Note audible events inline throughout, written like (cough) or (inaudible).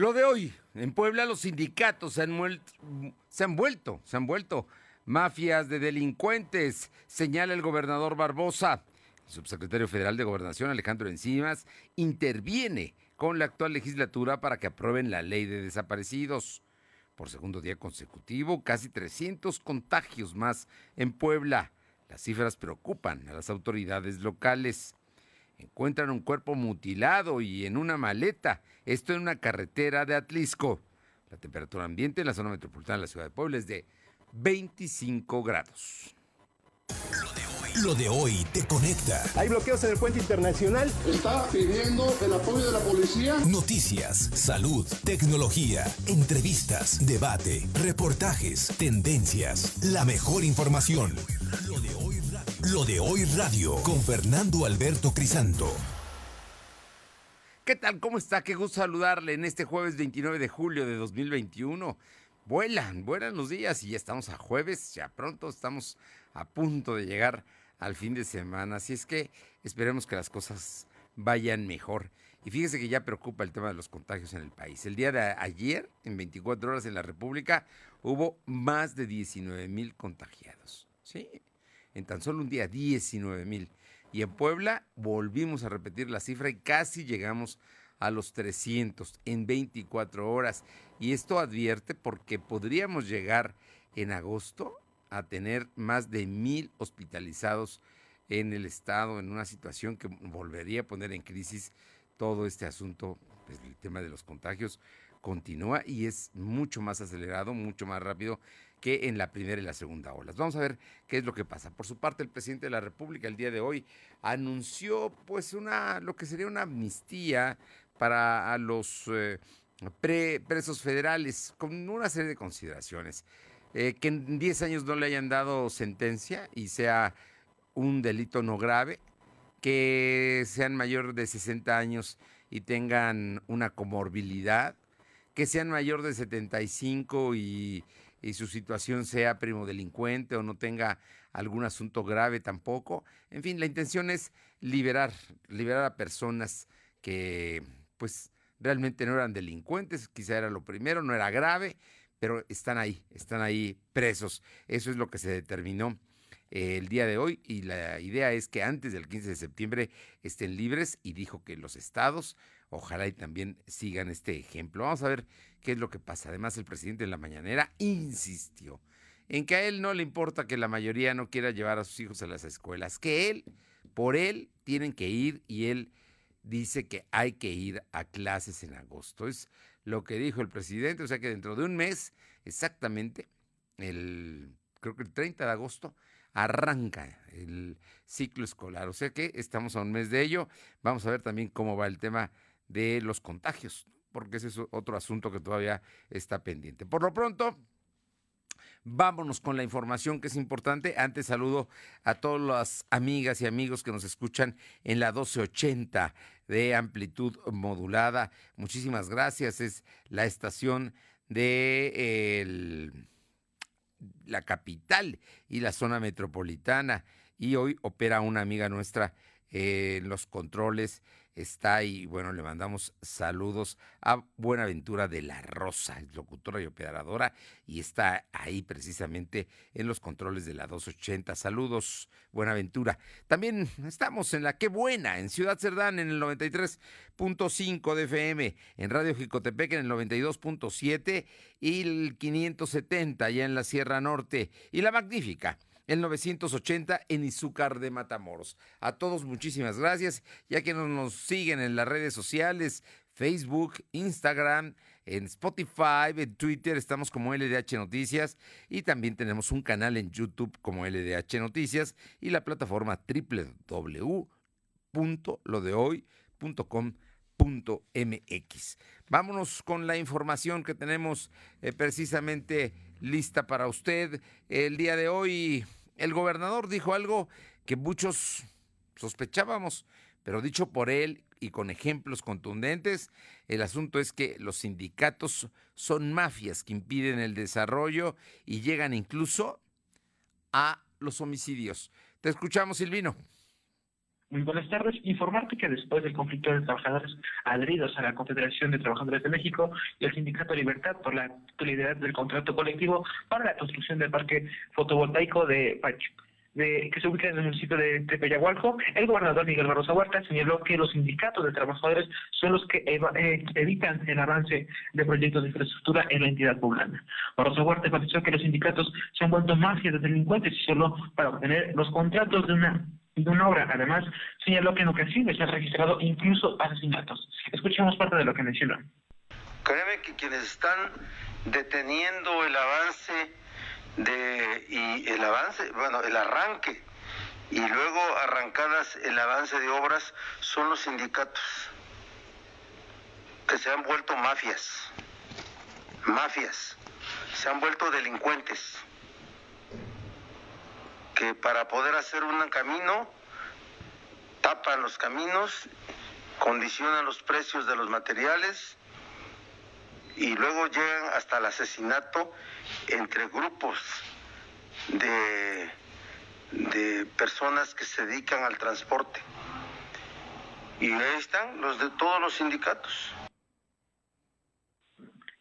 Lo de hoy, en Puebla los sindicatos se han, vuelto, se han vuelto mafias de delincuentes, señala el gobernador Barbosa. El subsecretario federal de Gobernación, Alejandro Encimas, interviene con la actual legislatura para que aprueben la ley de desaparecidos. Por segundo día consecutivo, casi 300 contagios más en Puebla. Las cifras preocupan a las autoridades locales. Encuentran un cuerpo mutilado y en una maleta, esto en una carretera de Atlisco. La temperatura ambiente en la zona metropolitana de la ciudad de Puebla es de 25 grados. Lo de hoy te conecta. Hay bloqueos en el puente internacional. Está pidiendo el apoyo de la policía. Noticias, salud, tecnología, entrevistas, debate, reportajes, tendencias, la mejor información. Lo de hoy Lo de hoy radio con Fernando Alberto Crisanto. ¿Qué tal? ¿Cómo está? Qué gusto saludarle en este jueves 29 de julio de 2021. Vuelan, vuelan los días y ya estamos a jueves, ya pronto estamos a punto de llegar al fin de semana. Así es que esperemos que las cosas vayan mejor. Y fíjese que ya preocupa el tema de los contagios en el país. El día de ayer, en 24 horas en la República, hubo más de 19 mil contagiados. Sí, en tan solo un día, 19 mil. Y en Puebla volvimos a repetir la cifra y casi llegamos a los 300 en 24 horas. Y esto advierte porque podríamos llegar en agosto a tener más de mil hospitalizados en el estado, en una situación que volvería a poner en crisis todo este asunto, pues, el tema de los contagios continúa y es mucho más acelerado, mucho más rápido que en la primera y la segunda ola. Vamos a ver qué es lo que pasa. Por su parte, el presidente de la República el día de hoy anunció pues una lo que sería una amnistía para los eh, presos federales con una serie de consideraciones. Eh, que en 10 años no le hayan dado sentencia y sea un delito no grave, que sean mayor de 60 años y tengan una comorbilidad, que sean mayor de 75 y, y su situación sea primo delincuente o no tenga algún asunto grave tampoco. En fin, la intención es liberar, liberar a personas que pues realmente no eran delincuentes, quizá era lo primero, no era grave, pero están ahí, están ahí presos. Eso es lo que se determinó eh, el día de hoy y la idea es que antes del 15 de septiembre estén libres y dijo que los estados ojalá y también sigan este ejemplo. Vamos a ver qué es lo que pasa. Además, el presidente de la mañanera insistió en que a él no le importa que la mayoría no quiera llevar a sus hijos a las escuelas, que él, por él, tienen que ir y él dice que hay que ir a clases en agosto. Es lo que dijo el presidente, o sea que dentro de un mes, exactamente, el, creo que el 30 de agosto, arranca el ciclo escolar. O sea que estamos a un mes de ello. Vamos a ver también cómo va el tema de los contagios, porque ese es otro asunto que todavía está pendiente. Por lo pronto, Vámonos con la información que es importante. Antes saludo a todas las amigas y amigos que nos escuchan en la 1280 de amplitud modulada. Muchísimas gracias. Es la estación de la capital y la zona metropolitana. Y hoy opera una amiga nuestra en los controles está ahí. Bueno, le mandamos saludos a Buenaventura de la Rosa, locutora y operadora, y está ahí precisamente en los controles de la 280. Saludos, Buenaventura. También estamos en la Qué Buena, en Ciudad Cerdán, en el 93.5 de FM, en Radio Jicotepec, en el 92.7 y el 570 allá en la Sierra Norte, y la Magnífica el 980 en Izúcar de Matamoros. A todos muchísimas gracias, ya que nos siguen en las redes sociales, Facebook, Instagram, en Spotify, en Twitter, estamos como LDH Noticias y también tenemos un canal en YouTube como LDH Noticias y la plataforma www.lodehoy.com.mx. Vámonos con la información que tenemos eh, precisamente lista para usted el día de hoy el gobernador dijo algo que muchos sospechábamos, pero dicho por él y con ejemplos contundentes, el asunto es que los sindicatos son mafias que impiden el desarrollo y llegan incluso a los homicidios. Te escuchamos, Silvino. Muy buenas tardes. Informarte que después del conflicto de trabajadores adheridos a la Confederación de Trabajadores de México y el Sindicato Libertad por la actualidad del contrato colectivo para la construcción del parque fotovoltaico de de, que se ubica en el municipio de Tepeyagualco, el gobernador Miguel Barroso Huerta señaló que los sindicatos de trabajadores son los que eh, evitan el avance de proyectos de infraestructura en la entidad poblana. Barroso Huerta enfatizó que los sindicatos se han vuelto mafias de delincuentes y solo para obtener los contratos de una de una obra. Además, señaló que en ocasiones se han registrado incluso asesinatos. Escuchemos parte de lo que mencionó. Créeme que quienes están deteniendo el avance de, y el avance, bueno, el arranque y luego arrancadas el avance de obras son los sindicatos que se han vuelto mafias, mafias, se han vuelto delincuentes que para poder hacer un camino tapan los caminos, condicionan los precios de los materiales y luego llegan hasta el asesinato entre grupos de, de personas que se dedican al transporte. Y ahí están los de todos los sindicatos.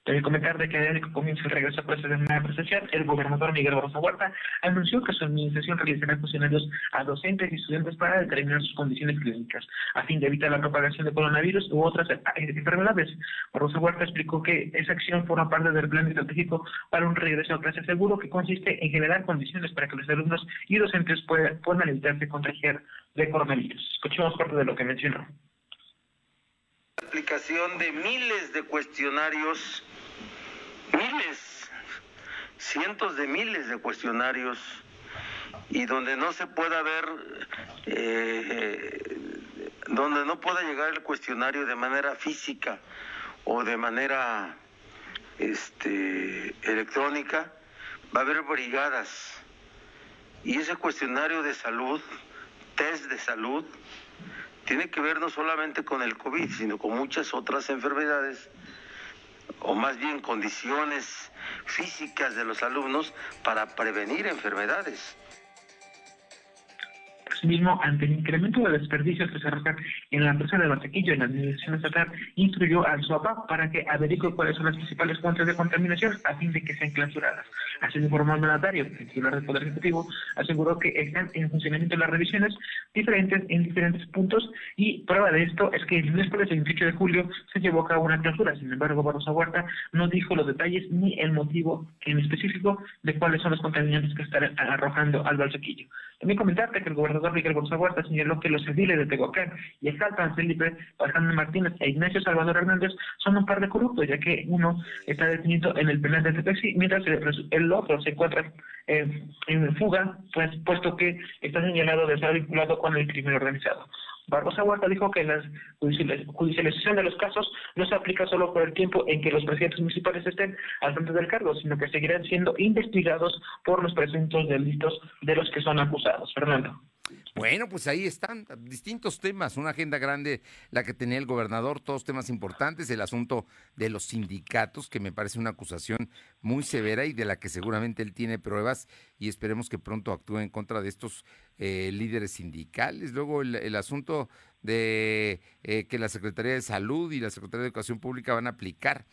Debe comentar de que que comienza el regreso a clases de manera presencial, el gobernador Miguel Barroso Huerta anunció que su administración realizará funcionarios a docentes y estudiantes para determinar sus condiciones clínicas, a fin de evitar la propagación de coronavirus u otras eh, enfermedades. Barroso Huerta explicó que esa acción forma parte del plan estratégico para un regreso a clases seguro que consiste en generar condiciones para que los alumnos y docentes puedan, puedan evitarse contagiar de coronavirus. Escuchemos parte de lo que mencionó aplicación de miles de cuestionarios miles, cientos de miles de cuestionarios y donde no se pueda ver, eh, donde no pueda llegar el cuestionario de manera física o de manera este, electrónica, va a haber brigadas. Y ese cuestionario de salud, test de salud, tiene que ver no solamente con el COVID, sino con muchas otras enfermedades o más bien condiciones físicas de los alumnos para prevenir enfermedades. Asimismo, ante el incremento de desperdicios que se arrojan en la empresa de Batequillo en la administración estatal, instruyó al SUAPAP para que averigüe cuáles son las principales fuentes de contaminación a fin de que sean clausuradas. Así informó el mandatario, el titular del Poder Ejecutivo, aseguró que están en funcionamiento las revisiones diferentes en diferentes puntos y prueba de esto es que el miércoles 28 de julio se llevó a cabo una clausura. Sin embargo, Barroso Huerta no dijo los detalles ni el motivo en específico de cuáles son los contaminantes que están arrojando al Balsequillo. También comentarte que el gobernador Miguel Barroso Huerta señaló que los ediles de Tehuacán y Felipe Alejandro Martínez e Ignacio Salvador Hernández son un par de corruptos, ya que uno está detenido en el penal de Tepexi, mientras el otro se encuentra en fuga, pues puesto que está señalado de estar vinculado con el crimen organizado. Barbosa Huerta dijo que la judicialización de los casos no se aplica solo por el tiempo en que los presidentes municipales estén al frente del cargo, sino que seguirán siendo investigados por los presuntos delitos de los que son acusados. Fernando. Bueno, pues ahí están distintos temas, una agenda grande la que tenía el gobernador, todos temas importantes, el asunto de los sindicatos, que me parece una acusación muy severa y de la que seguramente él tiene pruebas y esperemos que pronto actúe en contra de estos eh, líderes sindicales. Luego el, asunto de eh, que la Secretaría de Salud y la Secretaría de Educación Pública van a aplicar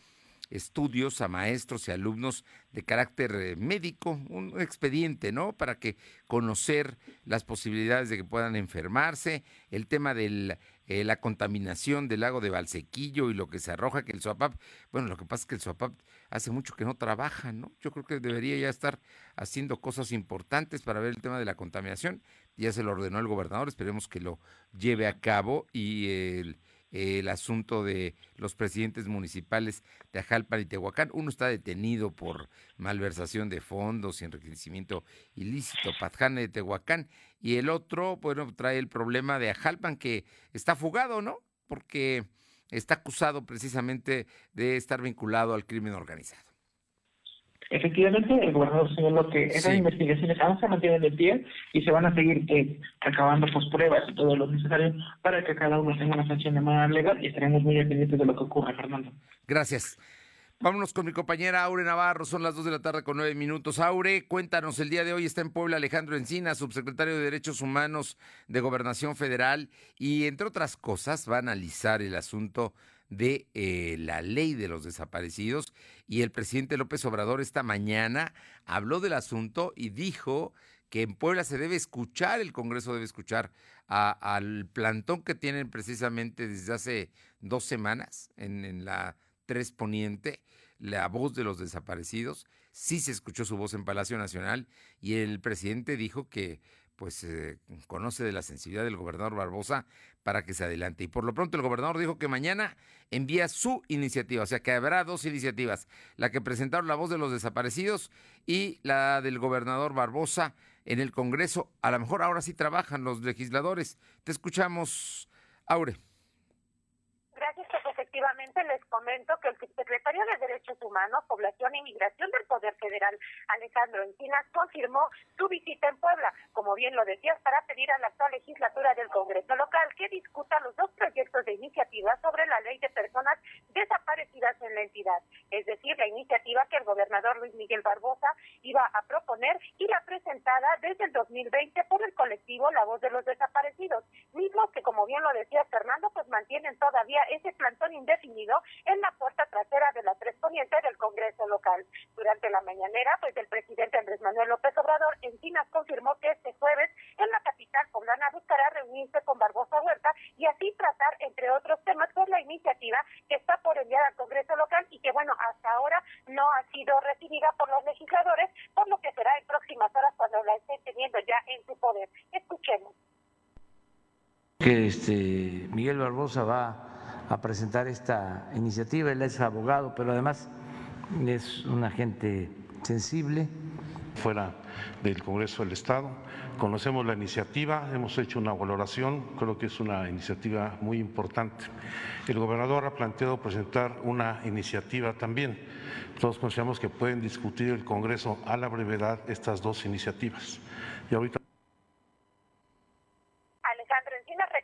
estudios a maestros y alumnos de carácter eh, médico, un expediente, ¿no? Para que conocer las posibilidades de que puedan enfermarse, el tema de eh, la contaminación del lago de Valsequillo y lo que se arroja, que el SOAPAP, bueno, lo que pasa es que el SOAPAP hace mucho que no trabaja, ¿no? Yo creo que debería ya estar haciendo cosas importantes para ver el tema de la contaminación. Ya se lo ordenó el gobernador, esperemos que lo lleve a cabo y el el asunto de los presidentes municipales de Ajalpan y Tehuacán. Uno está detenido por malversación de fondos y enriquecimiento ilícito, Patjane de Tehuacán, y el otro, bueno, trae el problema de Ajalpan que está fugado, ¿no? Porque está acusado precisamente de estar vinculado al crimen organizado. Efectivamente, el gobernador señaló que esas investigaciones aún se mantienen de pie y se van a seguir eh, acabando pues, pruebas y todo lo necesario para que cada uno tenga una sanción de manera legal y estaremos muy pendientes de lo que ocurra, Fernando. Gracias. Vámonos con mi compañera Aure Navarro, son las 2 de la tarde con 9 minutos. Aure, cuéntanos, el día de hoy está en Puebla Alejandro Encina, subsecretario de Derechos Humanos de Gobernación Federal, y entre otras cosas va a analizar el asunto de eh, la ley de los desaparecidos. Y el presidente López Obrador esta mañana habló del asunto y dijo que en Puebla se debe escuchar, el Congreso debe escuchar al plantón que tienen precisamente desde hace dos semanas en, la Tres Poniente, la voz de los desaparecidos. Sí se escuchó su voz en Palacio Nacional y el presidente dijo que pues eh, conoce de la sensibilidad del gobernador Barbosa para que se adelante. Y por lo pronto el gobernador dijo que mañana envía su iniciativa, o sea que habrá dos iniciativas, la que presentaron la voz de los desaparecidos y la del gobernador Barbosa en el Congreso. A lo mejor ahora sí trabajan los legisladores. Te escuchamos, Aure efectivamente les comento que el secretario de Derechos Humanos, Población e Inmigración del Poder Federal, Alejandro Encinas, confirmó su visita en Puebla, como bien lo decías, para pedir a la actual legislatura del Congreso local que discuta los dos proyectos de iniciativa sobre la ley de personas desaparecidas en la entidad, es decir, la iniciativa que el gobernador Luis Miguel Barbosa iba a proponer y la presentada desde el 2020 por el colectivo La Voz de los Desaparecidos, mismos que, como bien lo decía Fernando, pues mantienen todavía ese plantón indefinido en la puerta trasera de la Tres Poniente del Congreso local. Durante la mañanera, pues el presidente Andrés Manuel López Obrador Encinas confirmó que este jueves en la capital poblana buscará reunirse con Barbosa Huerta y así tratar, entre otros temas, pues la iniciativa que está por enviar al Congreso local y que, bueno, hasta ahora no ha sido recibida por los legisladores, por lo que será en próximas horas cuando la estén teniendo ya en su poder. Escuchemos. Que este Miguel Barbosa va a presentar esta iniciativa. Él es abogado, pero además es un agente sensible. Fuera del Congreso del Estado, conocemos la iniciativa, hemos hecho una valoración, creo que es una iniciativa muy importante. El gobernador ha planteado presentar una iniciativa también. Todos consideramos que pueden discutir el Congreso a la brevedad estas dos iniciativas. Y ahorita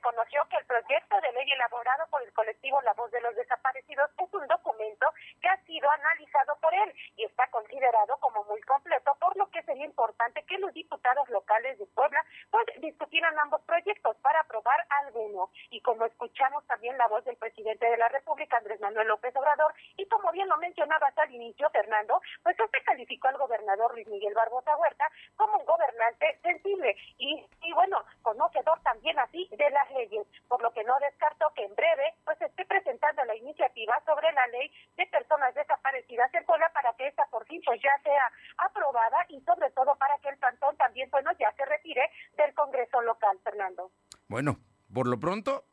reconoció que el proyecto de ley elaborado por el colectivo La Voz de los Desaparecidos es un documento que ha sido analizado por él y está considerado como muy completo, por lo que sería importante que los diputados locales de Puebla pues discutieran ambos proyectos para aprobar alguno. Y como escuchamos también la voz del presidente de la República, Andrés Manuel López Obrador, y como bien lo mencionabas al inicio, Fernando, pues este calificó al gobernador Luis Miguel Barbosa Huerta como un gobernante sensible y, y bueno, conocedor también así de las leyes, por lo que no descarto que en breve pues esté presentando la iniciativa sobre la ley de personas desaparecidas en Puebla para que esta por fin pues ya sea aprobada y sobre todo para que el plantón también bueno ya se retire del Congreso local, Fernando. Bueno, por lo pronto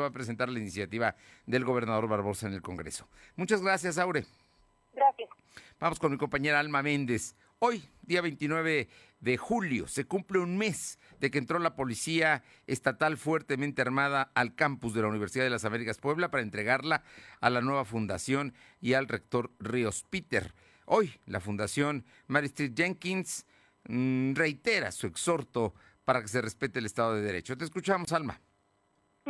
va a presentar la iniciativa del gobernador Barbosa en el Congreso. Muchas gracias, Aure. Gracias. Vamos con mi compañera Alma Méndez. Hoy, día 29 de julio, se cumple un mes de que entró la policía estatal fuertemente armada al campus de la Universidad de las Américas Puebla para entregarla a la nueva fundación y al rector Ríos Peter. Hoy, la fundación Mary Street Jenkins mm, reitera su exhorto para que se respete el Estado de Derecho. Te escuchamos, Alma.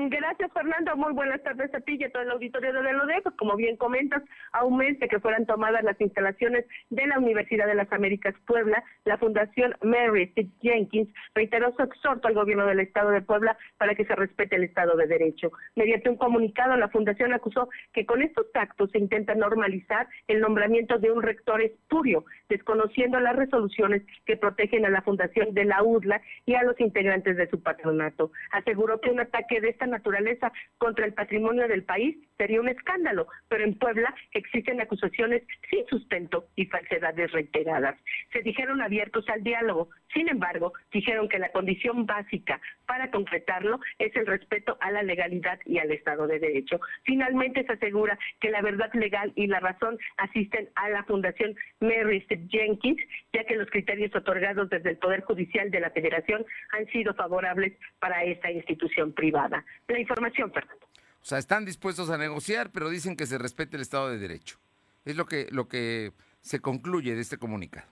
Gracias, Fernando. Muy buenas tardes a ti y a todo el auditorio de LODE. Pues como bien comentas, a un mes de que fueran tomadas las instalaciones de la Universidad de las Américas Puebla, la Fundación Mary St. Jenkins reiteró su exhorto al gobierno del Estado de Puebla para que se respete el Estado de Derecho. Mediante un comunicado, la Fundación acusó que con estos actos se intenta normalizar el nombramiento de un rector espurio, desconociendo las resoluciones que protegen a la Fundación de la UDLA y a los integrantes de su patronato. Aseguró que un ataque de esta naturaleza contra el patrimonio del país sería un escándalo, pero en Puebla existen acusaciones sin sustento y falsedades reiteradas. Se dijeron abiertos al diálogo, sin embargo, dijeron que la condición básica para concretarlo es el respeto a la legalidad y al Estado de Derecho. Finalmente se asegura que la verdad legal y la razón asisten a la Fundación Mary Jenkins, ya que los criterios otorgados desde el Poder Judicial de la Federación han sido favorables para esta institución privada. La información, Fernando. O sea, están dispuestos a negociar, pero dicen que se respete el Estado de Derecho. Es lo que, lo que se concluye de este comunicado.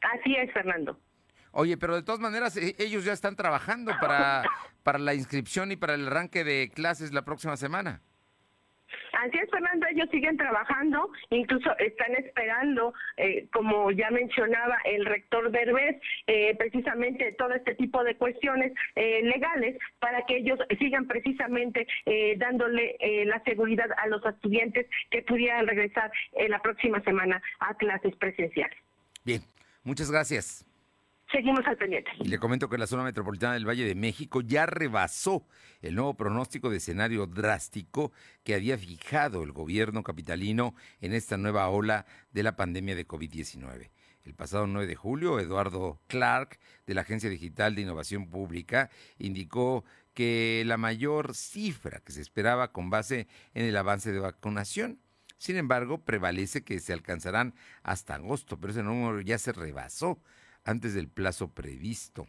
Así es, Fernando. Oye, pero de todas maneras, e, ellos ya están trabajando para, para la inscripción y para el arranque de clases la próxima semana. Así es, Fernando, ellos siguen trabajando, incluso están esperando, eh, como ya mencionaba el rector Derbez, eh, precisamente todo este tipo de cuestiones eh, legales para que ellos sigan precisamente dándole la seguridad a los estudiantes que pudieran regresar en la próxima semana a clases presenciales. Bien, muchas gracias. Seguimos al pendiente. Y le comento que la zona metropolitana del Valle de México ya rebasó el nuevo pronóstico de escenario drástico que había fijado el gobierno capitalino en esta nueva ola de la pandemia de COVID-19. El pasado 9 de julio, Eduardo Clark, de la Agencia Digital de Innovación Pública, indicó que la mayor cifra que se esperaba con base en el avance de vacunación. Sin embargo, prevalece que se alcanzarán hasta agosto, pero ese número ya se rebasó antes del plazo previsto.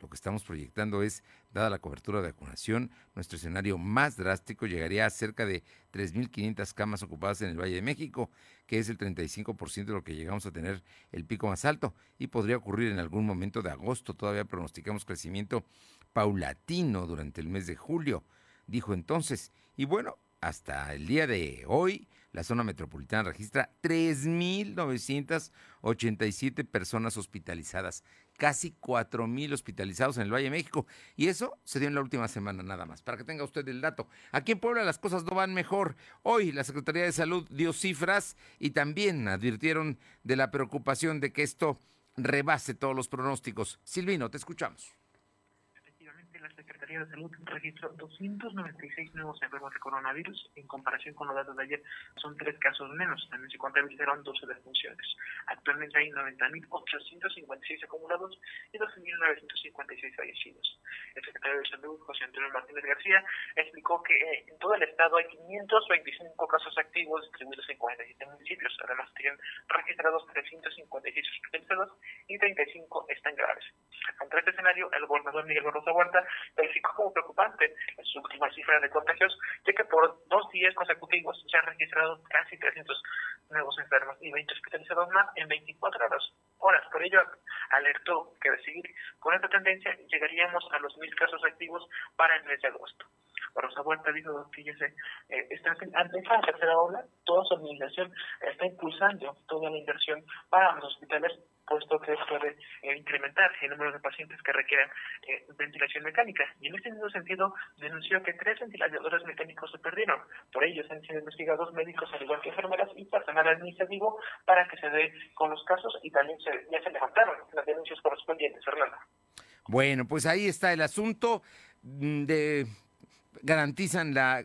Lo que estamos proyectando es, dada la cobertura de vacunación, nuestro escenario más drástico llegaría a cerca de 3.500 camas ocupadas en el Valle de México, que es el 35% de lo que llegamos a tener el pico más alto, y podría ocurrir en algún momento de agosto. Todavía pronosticamos crecimiento paulatino durante el mes de julio, dijo entonces. Y bueno, hasta el día de hoy, la zona metropolitana registra 3.987 personas hospitalizadas, casi 4.000 hospitalizados en el Valle de México. Y eso se dio en la última semana nada más, para que tenga usted el dato. Aquí en Puebla las cosas no van mejor. Hoy la Secretaría de Salud dio cifras y también advirtieron de la preocupación de que esto rebase todos los pronósticos. Silvino, te escuchamos. Secretaría de Salud registró 296 nuevos enfermos de coronavirus. En comparación con los datos de ayer, son tres casos menos. También se contabilizaron 12 defunciones. Actualmente hay 90.856 acumulados y 12.956 fallecidos. El secretario de Salud, José Antonio Martínez García, explicó que eh, en todo el estado hay 525 casos activos distribuidos en 47 municipios. Además, tienen registrados 356 hospitalizados y 35 están graves. Ante este escenario, el gobernador Miguel Barroso Huerta calificó como preocupante las últimas cifras de contagios, ya que por dos días consecutivos se han registrado casi 300 nuevos enfermos y 20 hospitalizados más en 24 horas. horas. Por ello, alertó que de seguir con esta tendencia llegaríamos a los mil casos activos para el mes de agosto. Rosa Huerta dijo que se, eh, está, ante esta tercera ola, toda su administración está impulsando toda la inversión para los hospitales puesto que puede eh, incrementar el número de pacientes que requieran eh, ventilación mecánica. Y en este mismo sentido, denunció que tres ventiladores mecánicos se perdieron. Por ello, se han sido investigados médicos, al igual que enfermeras y personal administrativo, para que se dé con los casos y también se, ya se levantaron las denuncias correspondientes. Fernando. Bueno, pues ahí está el asunto mm, de garantizan la,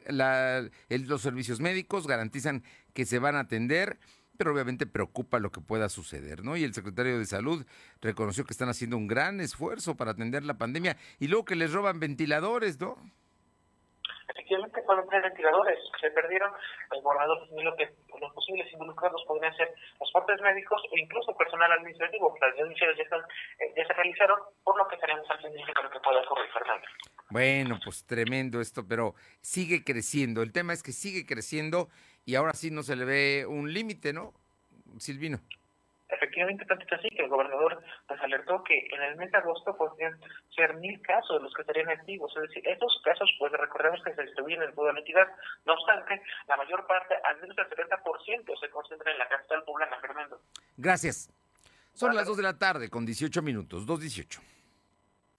los servicios médicos, garantizan que se van a atender pero obviamente preocupa lo que pueda suceder, ¿no? Y el secretario de Salud reconoció que están haciendo un gran esfuerzo para atender la pandemia y luego que les roban ventiladores, ¿no? Efectivamente, fueron tres ventiladores se perdieron. El gobernador señaló que los posibles involucrados podrían ser los partes médicos o incluso personal administrativo. Las denuncias ya, están, eh, ya se realizaron, por lo que estaremos al pendiente con lo que pueda ocurrir, Fernando. Bueno, pues tremendo esto, pero sigue creciendo. El tema es que sigue creciendo y ahora sí no se le ve un límite, ¿no, Silvino? Efectivamente, tanto es así que el gobernador pues alertó que en el mes de agosto podrían ser mil casos los que estarían activos. Es decir, estos casos, pues recordemos que se distribuyen en toda la entidad. No obstante, la mayor parte, al menos el 70%, se concentra en la capital poblana, Fernando. Gracias. Son las 2 de la tarde con 18 minutos, 2.18.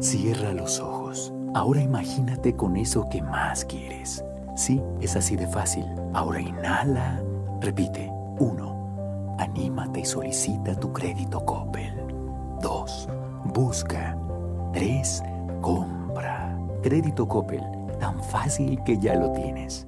Cierra los ojos. Ahora imagínate con eso que más quieres. Sí, es así de fácil. Ahora inhala. Repite. 1. Anímate y solicita tu crédito Coppel. 2. Busca. 3. Compra. Crédito Coppel. Tan fácil que ya lo tienes.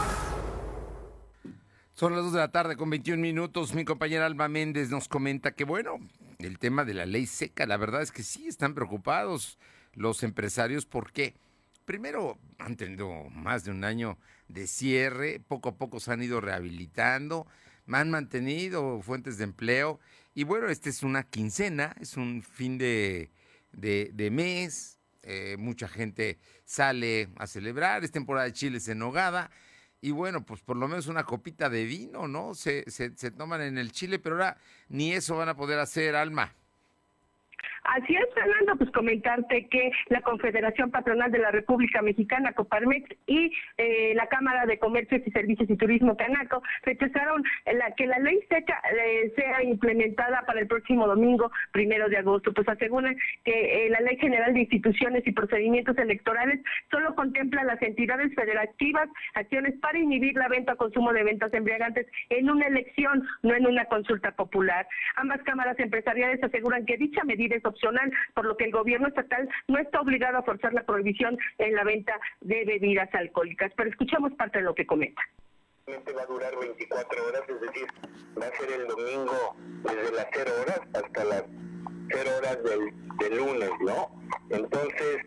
Son las 2 de la tarde con 21 minutos. Mi compañera Alba Méndez nos comenta que, bueno, el tema de la ley seca, la verdad es que sí están preocupados los empresarios porque, primero, han tenido más de un año de cierre, poco a poco se han ido rehabilitando, han mantenido fuentes de empleo y, bueno, este es una quincena, es un fin de mes, eh, mucha gente sale a celebrar, es temporada de chiles en nogada y bueno, pues por lo menos una copita de vino, ¿no? Se, se, se toman en el Chile, pero ahora ni eso van a poder hacer, Alma. Así es, Fernando, pues comentarte que la Confederación Patronal de la República Mexicana, Coparmex, y eh, la Cámara de Comercios y Servicios y Turismo, Canaco, rechazaron la, que la ley seca eh, sea implementada para el próximo domingo, primero de agosto. Pues aseguran que eh, la Ley General de Instituciones y Procedimientos Electorales solo contempla las entidades federativas acciones para inhibir la venta o consumo de ventas embriagantes en una elección, no en una consulta popular. Ambas cámaras empresariales aseguran que dicha medida es opcional, por lo que el gobierno estatal no está obligado a forzar la prohibición en la venta de bebidas alcohólicas. Pero escuchamos parte de lo que comenta va a durar 24 horas, es decir, va a ser el domingo desde las 0 horas hasta las 0 horas del, lunes, ¿no? Entonces,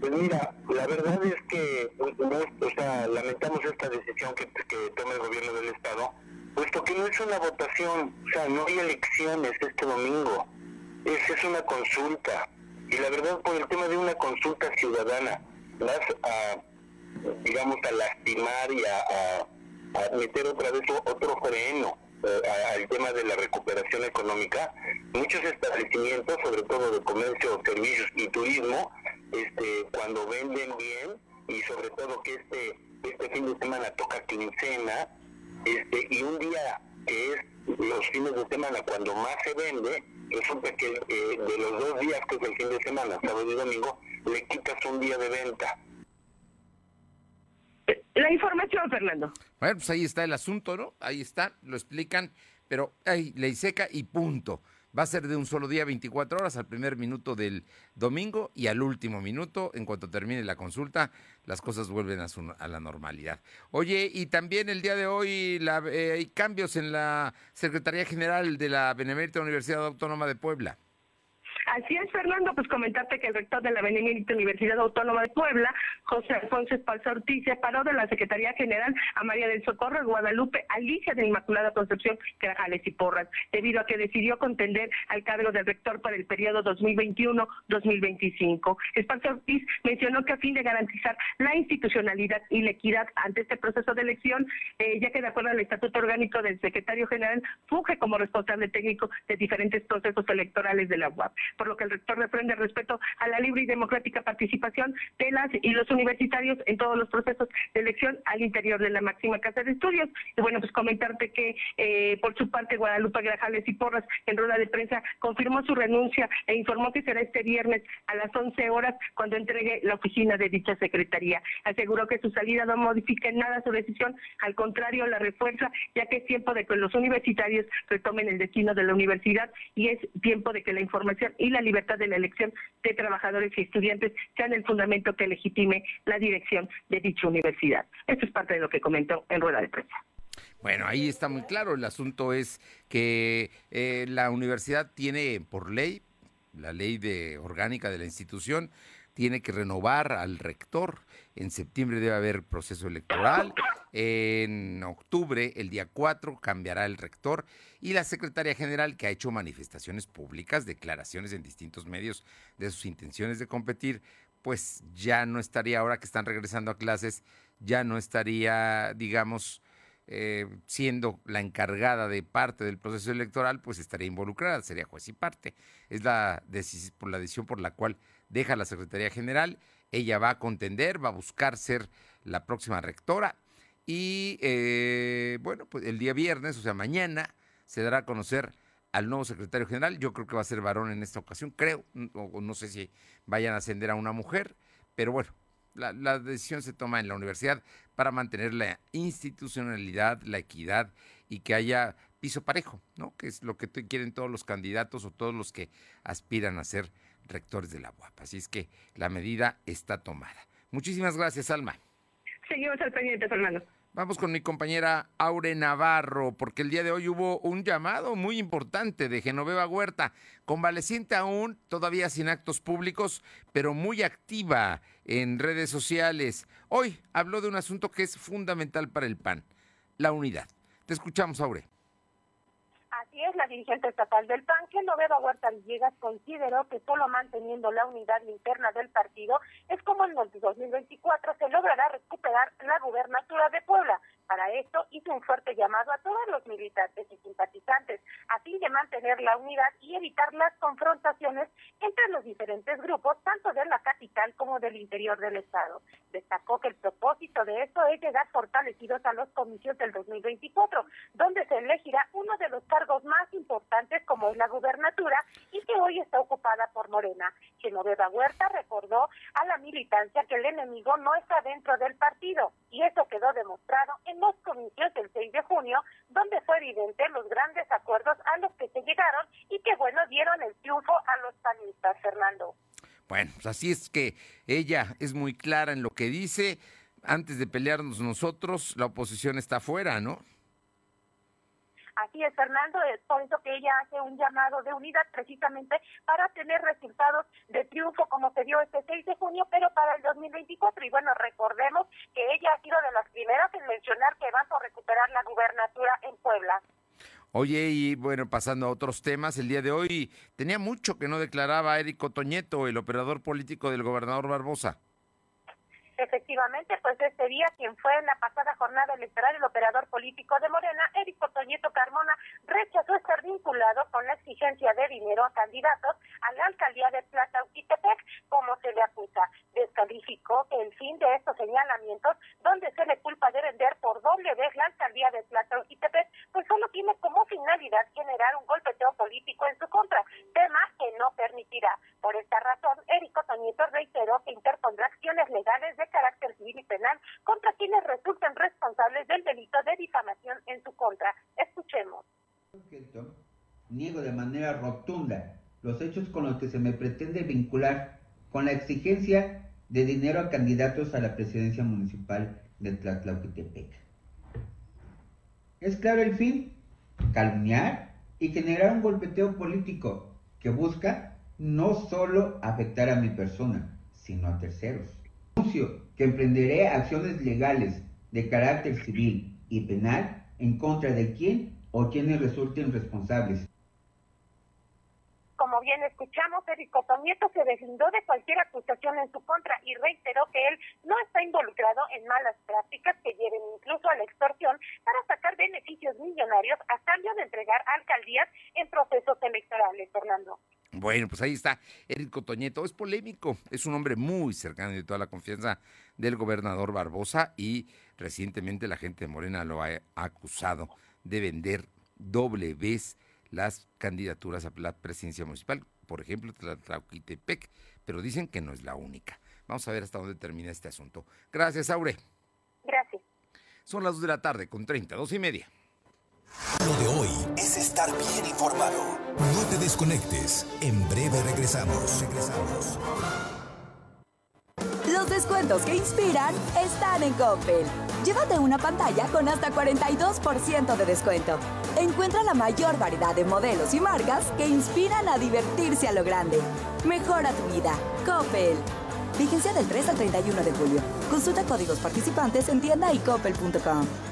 pues mira, la verdad es que, pues, o sea, lamentamos esta decisión que, que toma el gobierno del Estado, puesto que no es una votación, o sea, no hay elecciones este domingo es, es una consulta. Y la verdad, por el tema de una consulta ciudadana, vas a, digamos, a lastimar y a, meter otra vez otro freno eh, al tema de la recuperación económica. Muchos establecimientos, sobre todo de comercio, servicios y turismo, este, cuando venden bien y sobre todo que este, este fin de semana toca quincena, este, y un día que es los fines de semana cuando más se vende, resulta que eh, de los dos días que es el fin de semana, sábado y domingo, le quitas un día de venta. La información, Fernando. Bueno, pues ahí está el asunto, ¿no? Ahí está, lo explican, pero hay ley seca y punto. Va a ser de un solo día, 24 horas, al primer minuto del domingo y al último minuto, en cuanto termine la consulta, las cosas vuelven a, su, a la normalidad. Oye, y también el día de hoy la, eh, hay cambios en la Secretaría General de la Benemérita Universidad Autónoma de Puebla. Así es, Fernando, pues comentarte que el rector de la Benemérita Universidad Autónoma de Puebla, José Alfonso Espalza Ortiz, separó de la Secretaría General a María del Socorro Guadalupe Alicia de Inmaculada Concepción Grajales y Porras, debido a que decidió contender al cargo del rector para el periodo 2021-2025. Espalza Ortiz mencionó que a fin de garantizar la institucionalidad y la equidad ante este proceso de elección, eh, ya que de acuerdo al Estatuto Orgánico del Secretario General, funge como responsable técnico de diferentes procesos electorales de la UAP por lo que el rector reprende el respeto a la libre y democrática participación de las y los universitarios en todos los procesos de elección al interior de la máxima casa de estudios. Y bueno, pues comentarte que eh, por su parte Guadalupe Grajales y Porras en rueda de prensa confirmó su renuncia e informó que será este viernes a las 11 horas cuando entregue la oficina de dicha secretaría. Aseguró que su salida no modifica en nada su decisión, al contrario la refuerza, ya que es tiempo de que los universitarios retomen el destino de la universidad y es tiempo de que la información la libertad de la elección de trabajadores y estudiantes sean el fundamento que legitime la dirección de dicha universidad. Esto es parte de lo que comentó en rueda de prensa. Bueno, ahí está muy claro. El asunto es que eh, la universidad tiene por ley, la ley de orgánica de la institución, tiene que renovar al rector. En septiembre debe haber proceso electoral. En octubre, el día 4, cambiará el rector. Y la secretaria general, que ha hecho manifestaciones públicas, declaraciones en distintos medios de sus intenciones de competir, pues ya no estaría, ahora que están regresando a clases, ya no estaría, digamos, eh, siendo la encargada de parte del proceso electoral, pues estaría involucrada, sería juez y parte. Es la, por la decisión por la cual deja la Secretaría General, ella va a contender, va a buscar ser la próxima rectora y eh, bueno, pues el día viernes, o sea, mañana, se dará a conocer al nuevo secretario general. Yo creo que va a ser varón en esta ocasión, creo, o no sé si vayan a ascender a una mujer, pero bueno, la, decisión se toma en la universidad para mantener la institucionalidad, la equidad y que haya piso parejo, ¿no? Que es lo que quieren todos los candidatos o todos los que aspiran a ser rectores de la UAP. Así es que la medida está tomada. Muchísimas gracias, Alma. Seguimos al pendiente, Fernando. Vamos con mi compañera Aure Navarro, porque el día de hoy hubo un llamado muy importante de Genoveva Huerta, convaleciente aún, todavía sin actos públicos, pero muy activa en redes sociales. Hoy habló de un asunto que es fundamental para el PAN, la unidad. Te escuchamos, Aure. Es, la dirigente estatal del PAN, que Noveda Huerta Villegas, consideró que solo manteniendo la unidad interna del partido es como en el 2024 se logrará recuperar la gubernatura de Puebla. Para esto hizo un fuerte llamado a todos los militantes y simpatizantes a fin de mantener la unidad y evitar las confrontaciones entre los diferentes grupos, tanto de la capital como del interior del Estado. Destacó que el propósito de esto es llegar fortalecidos a los comicios del 2024, donde se elegirá uno de los cargos más importantes como es la gubernatura y que hoy está ocupada por Morena. Genoveva Huerta recordó a la militancia que el enemigo no está dentro del partido y eso quedó demostrado en los comicios del 6 de junio, donde fue evidente los grandes acuerdos a los que se llegaron y que, bueno, dieron el triunfo a los panistas, Fernando. Bueno, pues así es que ella es muy clara en lo que dice. Antes de pelearnos nosotros, la oposición está afuera, ¿no? Así es, Fernando, por eso que ella hace un llamado de unidad precisamente para tener resultados de triunfo como se dio este 6 de junio, pero para el 2024. Y bueno, recordemos que ella ha sido de las primeras en mencionar que van por recuperar la gubernatura en Puebla. Oye, y bueno, pasando a otros temas, el día de hoy tenía mucho que no declaraba Érico Toñeto, el operador político del gobernador Barbosa. Efectivamente, pues este día, quien fue en la pasada jornada electoral el operador político de Morena, Érico Toñeto Carmona, rechazó estar vinculado con la exigencia de dinero a candidatos a la alcaldía de Plata Uquitepec, como se le acusa. Descalificó el fin de estos señalamientos, donde se le culpa de vender por doble vez la alcaldía de Plata Uquitepec, pues solo tiene como finalidad generar un golpeteo político en su contra, tema que no permitirá. Por esta razón, Érico Toñeto reiteró que interpondrá acciones legales de carácter civil y penal contra quienes resulten responsables del delito de difamación en su contra. Escuchemos. Niego de manera rotunda los hechos con los que se me pretende vincular con la exigencia de dinero a candidatos a la presidencia municipal de Tlatlauquitepec. Es claro el fin, calumniar y generar un golpeteo político que busca no solo afectar a mi persona, sino a terceros. Anuncio que emprenderé acciones legales de carácter civil y penal en contra de quien o quienes resulten responsables como bien escuchamos, Érico Tonieto se deslindó de cualquier acusación en su contra y reiteró que él no está involucrado en malas prácticas que lleven incluso a la extorsión para sacar beneficios millonarios a cambio de entregar alcaldías en procesos electorales, Fernando. Bueno, pues ahí está Érico Toñeto. Es polémico, es un hombre muy cercano y de toda la confianza del gobernador Barbosa y recientemente la gente de Morena lo ha acusado de vender doble vez las candidaturas a la presidencia municipal, por ejemplo, Tlaquitepec, pero dicen que no es la única. Vamos a ver hasta dónde termina este asunto. Gracias, Aure. Gracias. Son las 2 de la tarde con 30, dos y media. Lo de hoy es estar bien informado. No te desconectes. En breve regresamos. Regresamos. Los descuentos que inspiran están en Coppel. Llévate una pantalla con hasta 42% de descuento. Encuentra la mayor variedad de modelos y marcas que inspiran a divertirse a lo grande. Mejora tu vida. Coppel. Vigencia del 3 al 31 de julio. Consulta códigos participantes en tienda y coppel.com.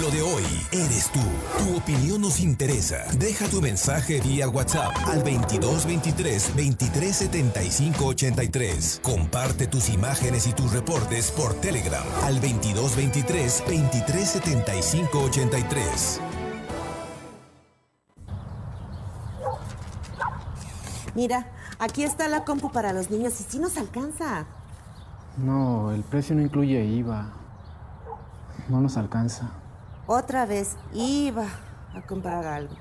Lo de hoy eres tú. Tu opinión nos interesa. Deja tu mensaje vía WhatsApp al 2223 2375 83. Comparte tus imágenes y tus reportes por Telegram al 2223 2375 83. Mira, aquí está la compu para los niños y sí nos alcanza. No, el precio no incluye IVA. No nos alcanza. Otra vez iba a comprar algo.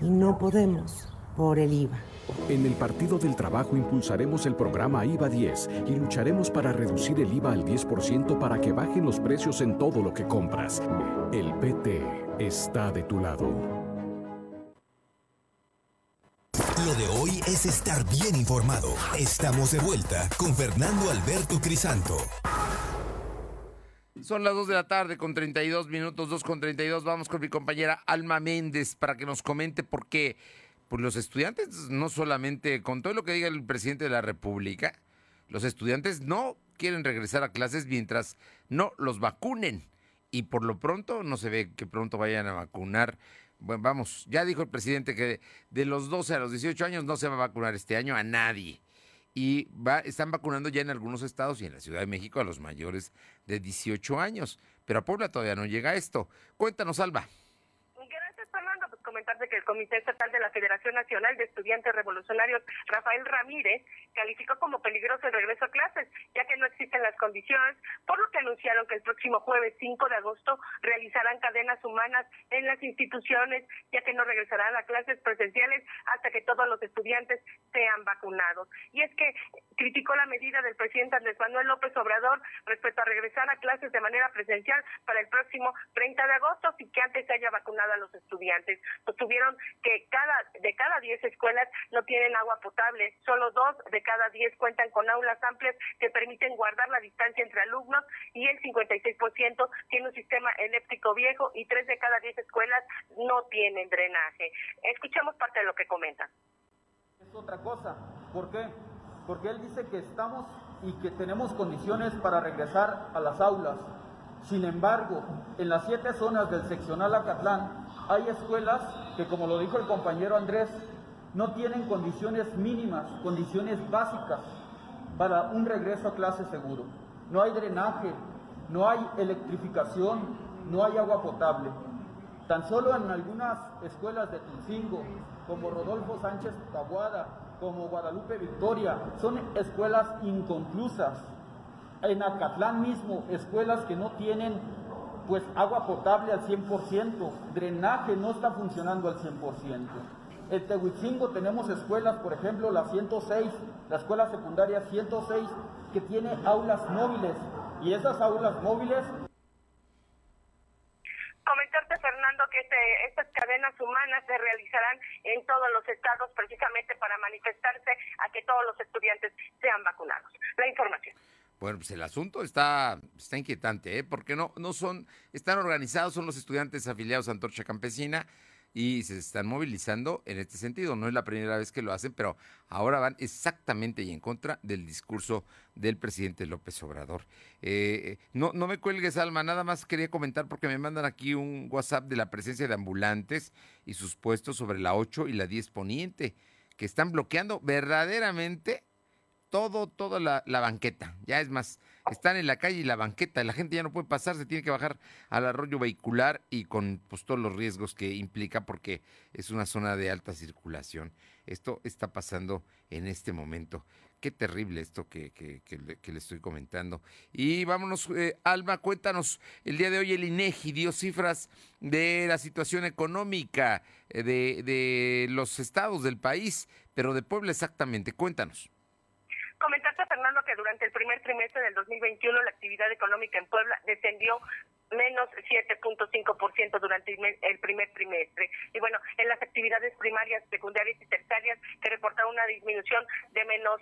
Y no podemos por el IVA. En el Partido del Trabajo impulsaremos el programa IVA 10 y lucharemos para reducir el IVA al 10% para que bajen los precios en todo lo que compras. El PT está de tu lado. Lo de hoy es estar bien informado. Estamos de vuelta con Fernando Alberto Crisanto. Son las 2 de la tarde con 32 minutos, 2 con 32. Vamos con mi compañera Alma Méndez para que nos comente por qué pues los estudiantes, no solamente con todo lo que diga el presidente de la República, los estudiantes no quieren regresar a clases mientras no los vacunen. Y por lo pronto no se ve que pronto vayan a vacunar. Bueno, vamos, ya dijo el presidente que de los 12 a los 18 años no se va a vacunar este año a nadie y están vacunando ya en algunos estados y en la Ciudad de México a los mayores de 18 años. Pero a Puebla todavía no llega esto. Cuéntanos, Alba comentarte que el Comité Estatal de la Federación Nacional de Estudiantes Revolucionarios, Rafael Ramírez, calificó como peligroso el regreso a clases, ya que no existen las condiciones, por lo que anunciaron que el próximo jueves 5 de agosto realizarán cadenas humanas en las instituciones, ya que no regresarán a clases presenciales hasta que todos los estudiantes sean vacunados. Y es que criticó la medida del presidente Andrés Manuel López Obrador respecto a regresar a clases de manera presencial para el próximo 30 de agosto, sin que antes se haya vacunado a los estudiantes tuvieron que cada de cada 10 escuelas no tienen agua potable, solo dos de cada 10 cuentan con aulas amplias que permiten guardar la distancia entre alumnos y el 56% tiene un sistema eléctrico viejo y tres de cada 10 escuelas no tienen drenaje. Escuchemos parte de lo que comenta. Es otra cosa, ¿por qué? Porque él dice que estamos y que tenemos condiciones para regresar a las aulas. Sin embargo, en las siete zonas del seccional Acatlán hay escuelas que, como lo dijo el compañero Andrés, no tienen condiciones mínimas, condiciones básicas para un regreso a clase seguro. No hay drenaje, no hay electrificación, no hay agua potable. Tan solo en algunas escuelas de Tulcingo, como Rodolfo Sánchez Taguada, como Guadalupe Victoria, son escuelas inconclusas. En Acatlán mismo, escuelas que no tienen pues agua potable al 100%, drenaje no está funcionando al 100%. En Tehuitzingo tenemos escuelas, por ejemplo, la 106, la escuela secundaria 106, que tiene aulas móviles y esas aulas móviles comentarte, Fernando, que este, estas cadenas humanas se realizarán en todos los estados precisamente para manifestarse a que todos los estudiantes sean vacunados. La información. Bueno, pues el asunto está, está inquietante, ¿eh? Porque no, no son, están organizados, son los estudiantes afiliados a Antorcha Campesina y se están movilizando en este sentido. No es la primera vez que lo hacen, pero ahora van exactamente y en contra del discurso del presidente López Obrador. Eh, no, no me cuelgues, Alma, nada más quería comentar porque me mandan aquí un WhatsApp de la presencia de ambulantes y sus puestos sobre la 8 y la 10 poniente, que están bloqueando verdaderamente todo, toda la, banqueta. Ya es más, están en la calle y la banqueta, la gente ya no puede pasar, se tiene que bajar al arroyo vehicular y con pues, todos los riesgos que implica porque es una zona de alta circulación. Esto está pasando en este momento. Qué terrible esto que, que, le, estoy comentando. Y vámonos, eh, Alma, cuéntanos, el día de hoy el INEGI dio cifras de la situación económica eh, de, de los estados del país, pero de Puebla exactamente. Cuéntanos. Comentarte, Fernando, que durante el primer trimestre del 2021 la actividad económica en Puebla descendió menos 7.5% durante el primer trimestre. Y bueno, en las actividades primarias, secundarias y terciarias que reportaron una disminución de menos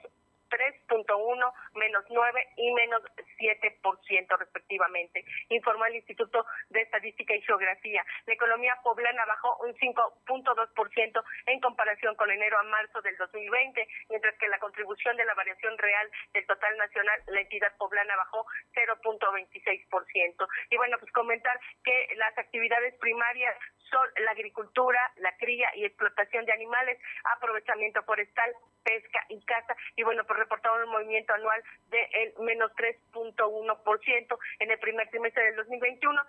3.1, menos 9 y menos 7% respectivamente, informó el Instituto de Estadística y Geografía. La economía poblana bajó un 5.2% en comparación con enero a marzo del 2020, mientras que la contribución de la variación real del total nacional, la entidad poblana bajó 0.26%. Y bueno, pues comentar que las actividades primarias son la agricultura, la cría y explotación de animales, aprovechamiento forestal, pesca y caza. Y bueno, pues reportaron un movimiento anual de el menos 3.1% en el primer trimestre del 2021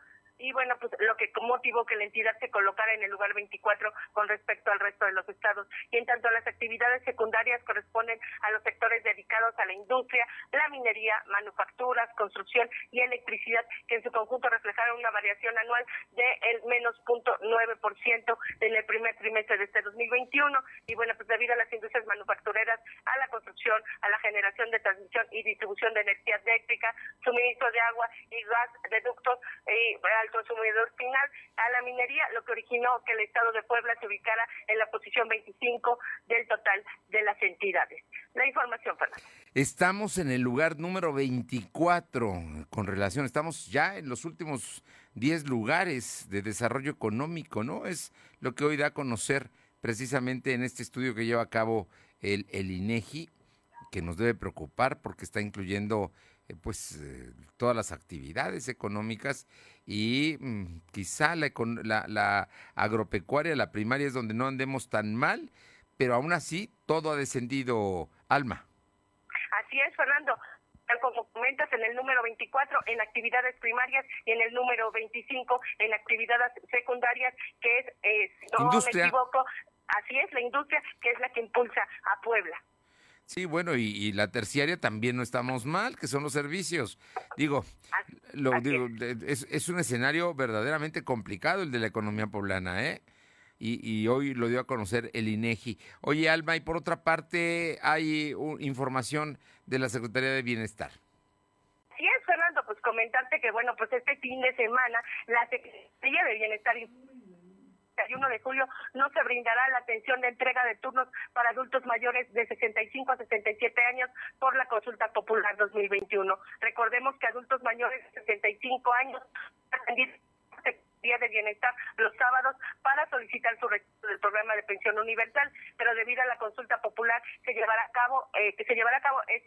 y bueno, pues lo que motivó que la entidad se colocara en el lugar 24 con respecto al resto de los estados. Y en tanto las actividades secundarias corresponden a los sectores dedicados a la industria, la minería, manufacturas, construcción y electricidad, que en su conjunto reflejaron una variación anual de el menos 0.9% en el primer trimestre de este 2021. Y bueno, pues debido a las industrias manufactureras, a la construcción, a la generación de transmisión y distribución de energía eléctrica, suministro de agua y gas de ductos y al consumidor final, a la minería, lo que originó que el Estado de Puebla se ubicara en la posición 25 del total de las entidades. La información, Fernando. Estamos en el lugar número 24 con relación, estamos ya en los últimos 10 lugares de desarrollo económico, ¿no? Es lo que hoy da a conocer precisamente en este estudio que lleva a cabo el, el INEGI, que nos debe preocupar porque está incluyendo pues eh, todas las actividades económicas y mm, quizá la, la, agropecuaria, la primaria es donde no andemos tan mal, pero aún así todo ha descendido, Alma. Así es, Fernando como comentas, en el número 24 en actividades primarias y en el número 25 en actividades secundarias, que es, eh, no me equivoco, así es, la industria, que es la que impulsa a Puebla. Sí, bueno, y, la terciaria también no estamos mal, que son los servicios. Digo, lo, digo es, un escenario verdaderamente complicado el de la economía poblana, ¿eh? Y, hoy lo dio a conocer el INEGI. Oye, Alma, y por otra parte, hay información de la Secretaría de Bienestar. Sí, es, Fernando, pues comentarte que, bueno, pues este fin de semana la Secretaría de Bienestar 31 de julio no se brindará la atención de entrega de turnos para adultos mayores de 65 a 67 años por la consulta popular 2021. Recordemos que adultos mayores de 65 años día de bienestar los sábados para solicitar su registro del programa de pensión universal, pero debido a la consulta popular que llevará a cabo eh, que se llevará a cabo es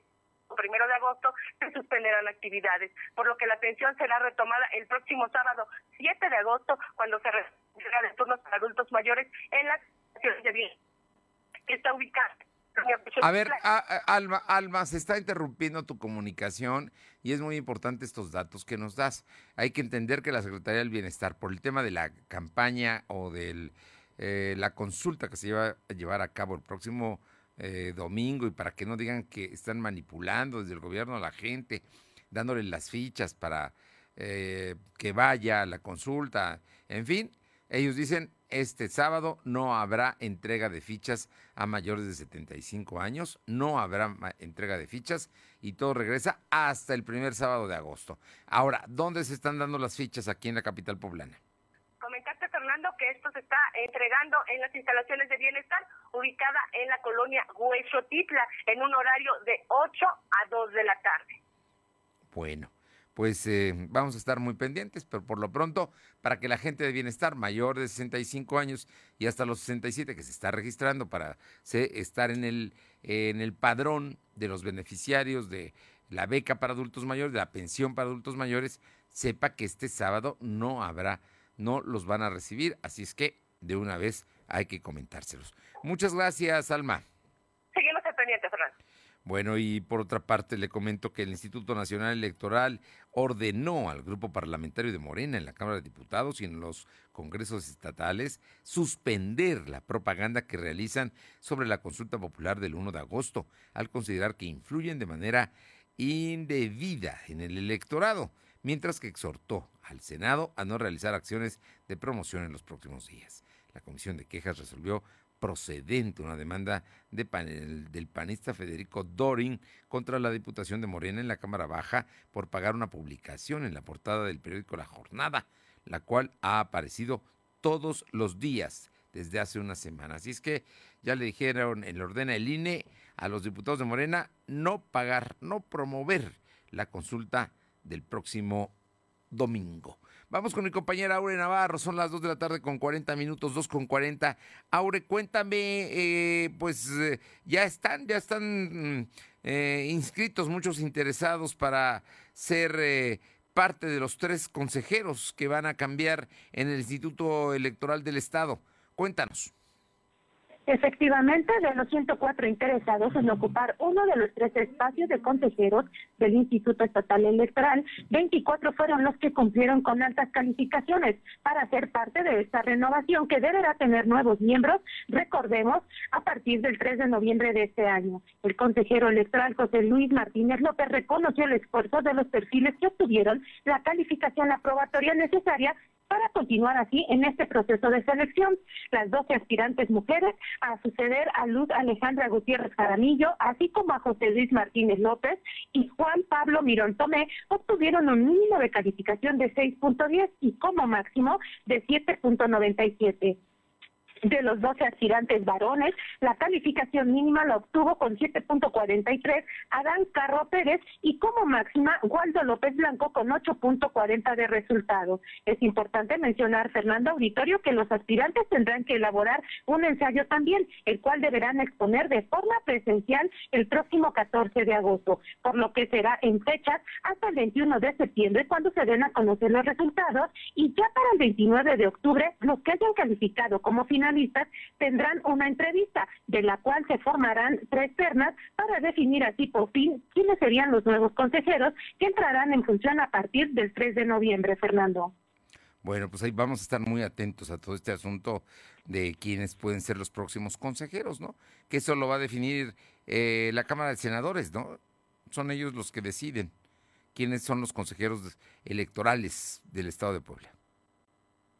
primero de agosto (laughs) se suspenderán actividades, por lo que la atención será retomada el próximo sábado 7 de agosto cuando se de adultos mayores en las ciudades de bien está ubicada a ver, Alma, Alma, se está interrumpiendo tu comunicación y es muy importante estos datos que nos das. Hay que entender que la Secretaría del Bienestar, por el tema de la campaña o de eh, la consulta que se lleva a llevar a cabo el próximo eh, domingo y para que no digan que están manipulando desde el gobierno a la gente, dándole las fichas para eh, que vaya a la consulta. En fin, ellos dicen, este sábado no habrá entrega de fichas a mayores de 75 años, no habrá entrega de fichas y todo regresa hasta el primer sábado de agosto. Ahora, ¿dónde se están dando las fichas aquí en la capital poblana? que esto se está entregando en las instalaciones de bienestar ubicada en la colonia Huesotitla en un horario de 8 a 2 de la tarde. Bueno, pues eh, vamos a estar muy pendientes, pero por lo pronto, para que la gente de bienestar mayor de 65 años y hasta los 67 que se está registrando para estar en el, en el padrón de los beneficiarios de la beca para adultos mayores, de la pensión para adultos mayores, sepa que este sábado no habrá no los van a recibir, así es que de una vez hay que comentárselos. Muchas gracias, Alma. Seguimos al pendiente, Fernando. Bueno, y por otra parte le comento que el Instituto Nacional Electoral ordenó al grupo parlamentario de Morena en la Cámara de Diputados y en los congresos estatales suspender la propaganda que realizan sobre la consulta popular del 1 de agosto, al considerar que influyen de manera indebida en el electorado, mientras que exhortó al Senado a no realizar acciones de promoción en los próximos días. La Comisión de Quejas resolvió procedente una demanda del panista Federico Dorin contra la Diputación de Morena en la Cámara Baja por pagar una publicación en la portada del periódico La Jornada, la cual ha aparecido todos los días desde hace una semana. Así es que ya le dijeron en la ordena el INE a los diputados de Morena no pagar, no promover la consulta del próximo domingo. Vamos con mi compañera Aure Navarro, son las 2 de la tarde con 40 minutos, 2 con 40. Aure, cuéntame, eh, pues eh, ya están, ya están mm, eh, inscritos muchos interesados para ser parte de los tres consejeros que van a cambiar en el Instituto Electoral del Estado. Cuéntanos. Efectivamente, de los 104 interesados en ocupar uno de los tres espacios de consejeros del Instituto Estatal Electoral, 24 fueron los que cumplieron con altas calificaciones para ser parte de esta renovación que deberá tener nuevos miembros, recordemos, a partir del 3 de noviembre de este año. El consejero electoral José Luis Martínez López reconoció el esfuerzo de los perfiles que obtuvieron la calificación aprobatoria necesaria para continuar así en este proceso de selección. Las 12 aspirantes mujeres a suceder a Luz Alejandra Gutiérrez Jaramillo, así como a José Luis Martínez López y Juan Pablo Mirón Tomé, obtuvieron un mínimo de calificación de 6.10 y como máximo de 7.97. De los 12 aspirantes varones, la calificación mínima la obtuvo con 7.43 Adán Carro Pérez y como máxima Waldo López Blanco con 8.40 de resultado. Es importante mencionar, Fernando Auditorio, que los aspirantes tendrán que elaborar un ensayo también, el cual deberán exponer de forma presencial el próximo 14 de agosto, por lo que será en fechas hasta el 21 de septiembre cuando se den a conocer los resultados y ya para el 29 de octubre los que hayan calificado como final tendrán una entrevista de la cual se formarán tres ternas para definir así por fin quiénes serían los nuevos consejeros que entrarán en función a partir del 3 de noviembre, Fernando. Bueno, pues ahí vamos a estar muy atentos a todo este asunto de quiénes pueden ser los próximos consejeros, ¿no? Que eso lo va a definir eh, la Cámara de Senadores, ¿no? Son ellos los que deciden quiénes son los consejeros electorales del Estado de Puebla.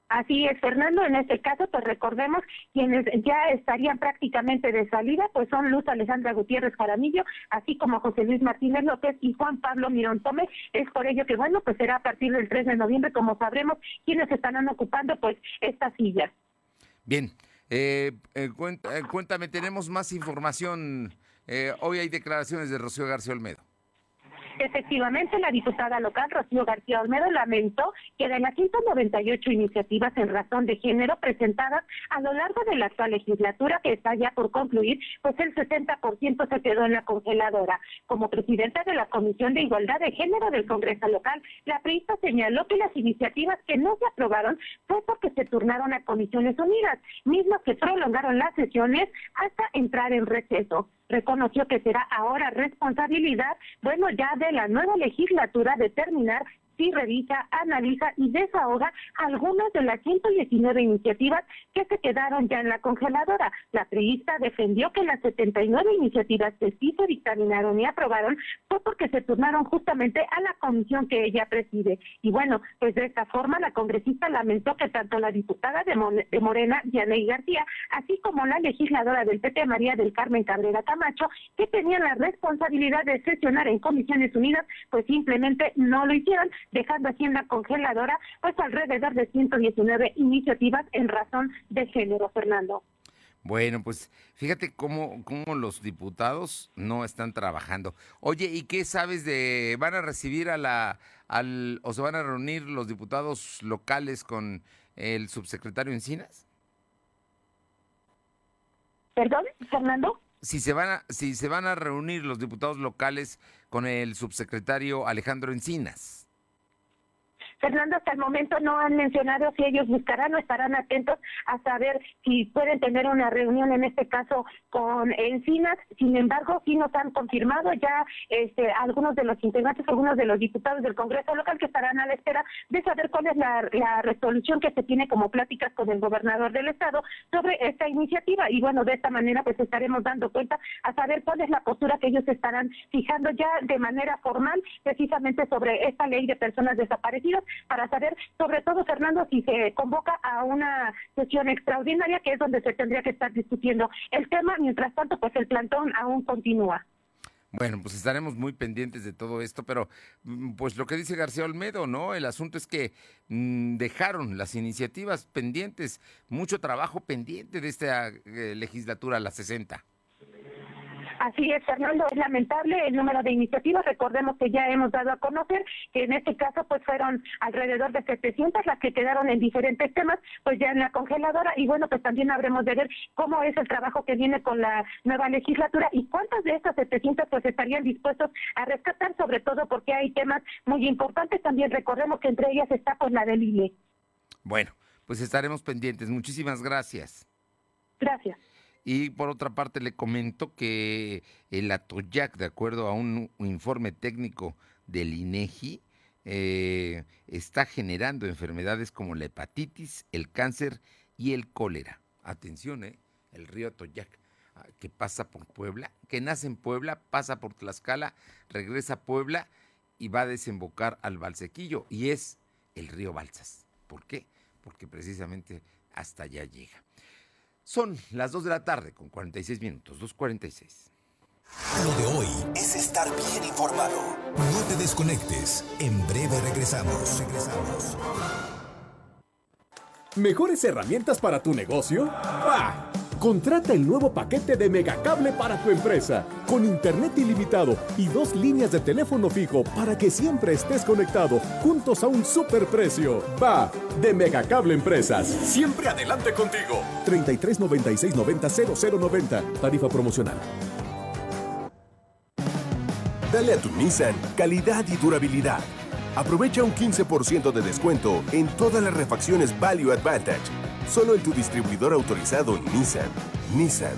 Así es, Fernando. En este caso, pues recordemos quienes ya estarían prácticamente de salida, pues son Luz Alejandra Gutiérrez Jaramillo, así como José Luis Martínez López y Juan Pablo Mirón Tome. Es por ello que, bueno, pues será a partir del 3 de noviembre, como sabremos, quienes estarán ocupando, pues, estas sillas. Bien. Eh, cuéntame, tenemos más información. Eh, hoy hay declaraciones de Rocío García Olmedo. Efectivamente, la diputada local Rocío García Olmedo lamentó que de las 198 iniciativas en razón de género presentadas a lo largo de la actual legislatura que está ya por concluir, pues el 60% se quedó en la congeladora. Como presidenta de la Comisión de Igualdad de Género del Congreso local, la periodista señaló que las iniciativas que no se aprobaron fue porque se turnaron a Comisiones Unidas, mismas que prolongaron las sesiones hasta entrar en receso reconoció que será ahora responsabilidad, bueno, ya de la nueva legislatura determinar si revisa, analiza y desahoga algunas de las 119 iniciativas que se quedaron ya en la congeladora. La priista defendió que las 79 iniciativas que sí se dictaminaron y aprobaron fue porque se turnaron justamente a la comisión que ella preside. Y bueno, pues de esta forma la congresista lamentó que tanto la diputada de, Morena, Yaney García, así como la legisladora del PT, María del Carmen Cabrera Camacho, que tenían la responsabilidad de sesionar en Comisiones Unidas, pues simplemente no lo hicieron, dejando así en la congeladora pues alrededor de 119 iniciativas en razón de género, Fernando. Bueno, pues fíjate cómo, cómo los diputados no están trabajando. Oye, ¿y qué sabes de, van a recibir a la, al, o se van a reunir los diputados locales con el subsecretario Encinas? Perdón, Fernando. Si se van a, si se van a reunir los diputados locales con el subsecretario Alejandro Encinas. Fernando, hasta el momento no han mencionado si ellos buscarán o estarán atentos a saber si pueden tener una reunión, en este caso con Encinas. Sin embargo, sí nos han confirmado ya este, algunos de los integrantes, algunos de los diputados del Congreso local que estarán a la espera de saber cuál es la, la resolución que se tiene como pláticas con el gobernador del estado sobre esta iniciativa. Y bueno, de esta manera pues estaremos dando cuenta a saber cuál es la postura que ellos estarán fijando ya de manera formal precisamente sobre esta ley de personas desaparecidas para saber sobre todo Fernando si se convoca a una sesión extraordinaria que es donde se tendría que estar discutiendo el tema. Mientras tanto pues el plantón aún continúa. Bueno, pues estaremos muy pendientes de todo esto, pero mm, pues lo que dice García Olmedo, ¿no? El asunto es que mm, dejaron las iniciativas pendientes, mucho trabajo pendiente de esta eh, legislatura, la 60. Así es, Fernando, es lamentable el número de iniciativas. Recordemos que ya hemos dado a conocer que en este caso pues fueron alrededor de 700 las que quedaron en diferentes temas, pues ya en la congeladora y bueno, pues también habremos de ver cómo es el trabajo que viene con la nueva legislatura y cuántas de estas 700 pues estarían dispuestos a rescatar, sobre todo porque hay temas muy importantes. También recordemos que entre ellas está pues la del INE. Bueno, pues estaremos pendientes. Muchísimas gracias. Gracias. Y por otra parte le comento que el Atoyac, de acuerdo a un informe técnico del INEGI, eh, está generando enfermedades como la hepatitis, el cáncer y el cólera. Atención, ¿eh? el río Atoyac, ah, que pasa por Puebla, que nace en Puebla, pasa por Tlaxcala, regresa a Puebla y va a desembocar al Balsequillo. Y es el río Balsas. ¿Por qué? Porque precisamente hasta allá llega. Son las 2 de la tarde con 46 minutos, 2.46. Lo de hoy es estar bien informado. No te desconectes. En breve regresamos. Regresamos. ¿Mejores herramientas para tu negocio? ¡Bah! Contrata el nuevo paquete de Megacable para tu empresa, con internet ilimitado y dos líneas de teléfono fijo para que siempre estés conectado, juntos a un superprecio. Va, de Megacable Empresas. Siempre adelante contigo. 33 96 90 0090. Tarifa promocional. Dale a tu Nissan calidad y durabilidad. Aprovecha un 15% de descuento en todas las refacciones Value Advantage Solo en tu distribuidor autorizado Nissan. Nissan.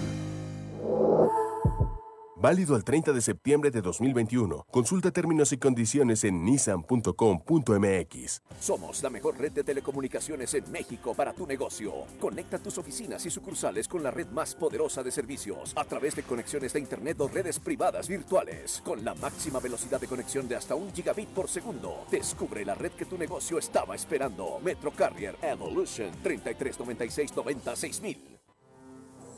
Válido al 30 de septiembre de 2021. Consulta términos y condiciones en nissan.com.mx. Somos la mejor red de telecomunicaciones en México para tu negocio. Conecta tus oficinas y sucursales con la red más poderosa de servicios a través de conexiones de Internet o redes privadas virtuales. Con la máxima velocidad de conexión de hasta un gigabit por segundo. Descubre la red que tu negocio estaba esperando. Metro Carrier Evolution 3396 96000.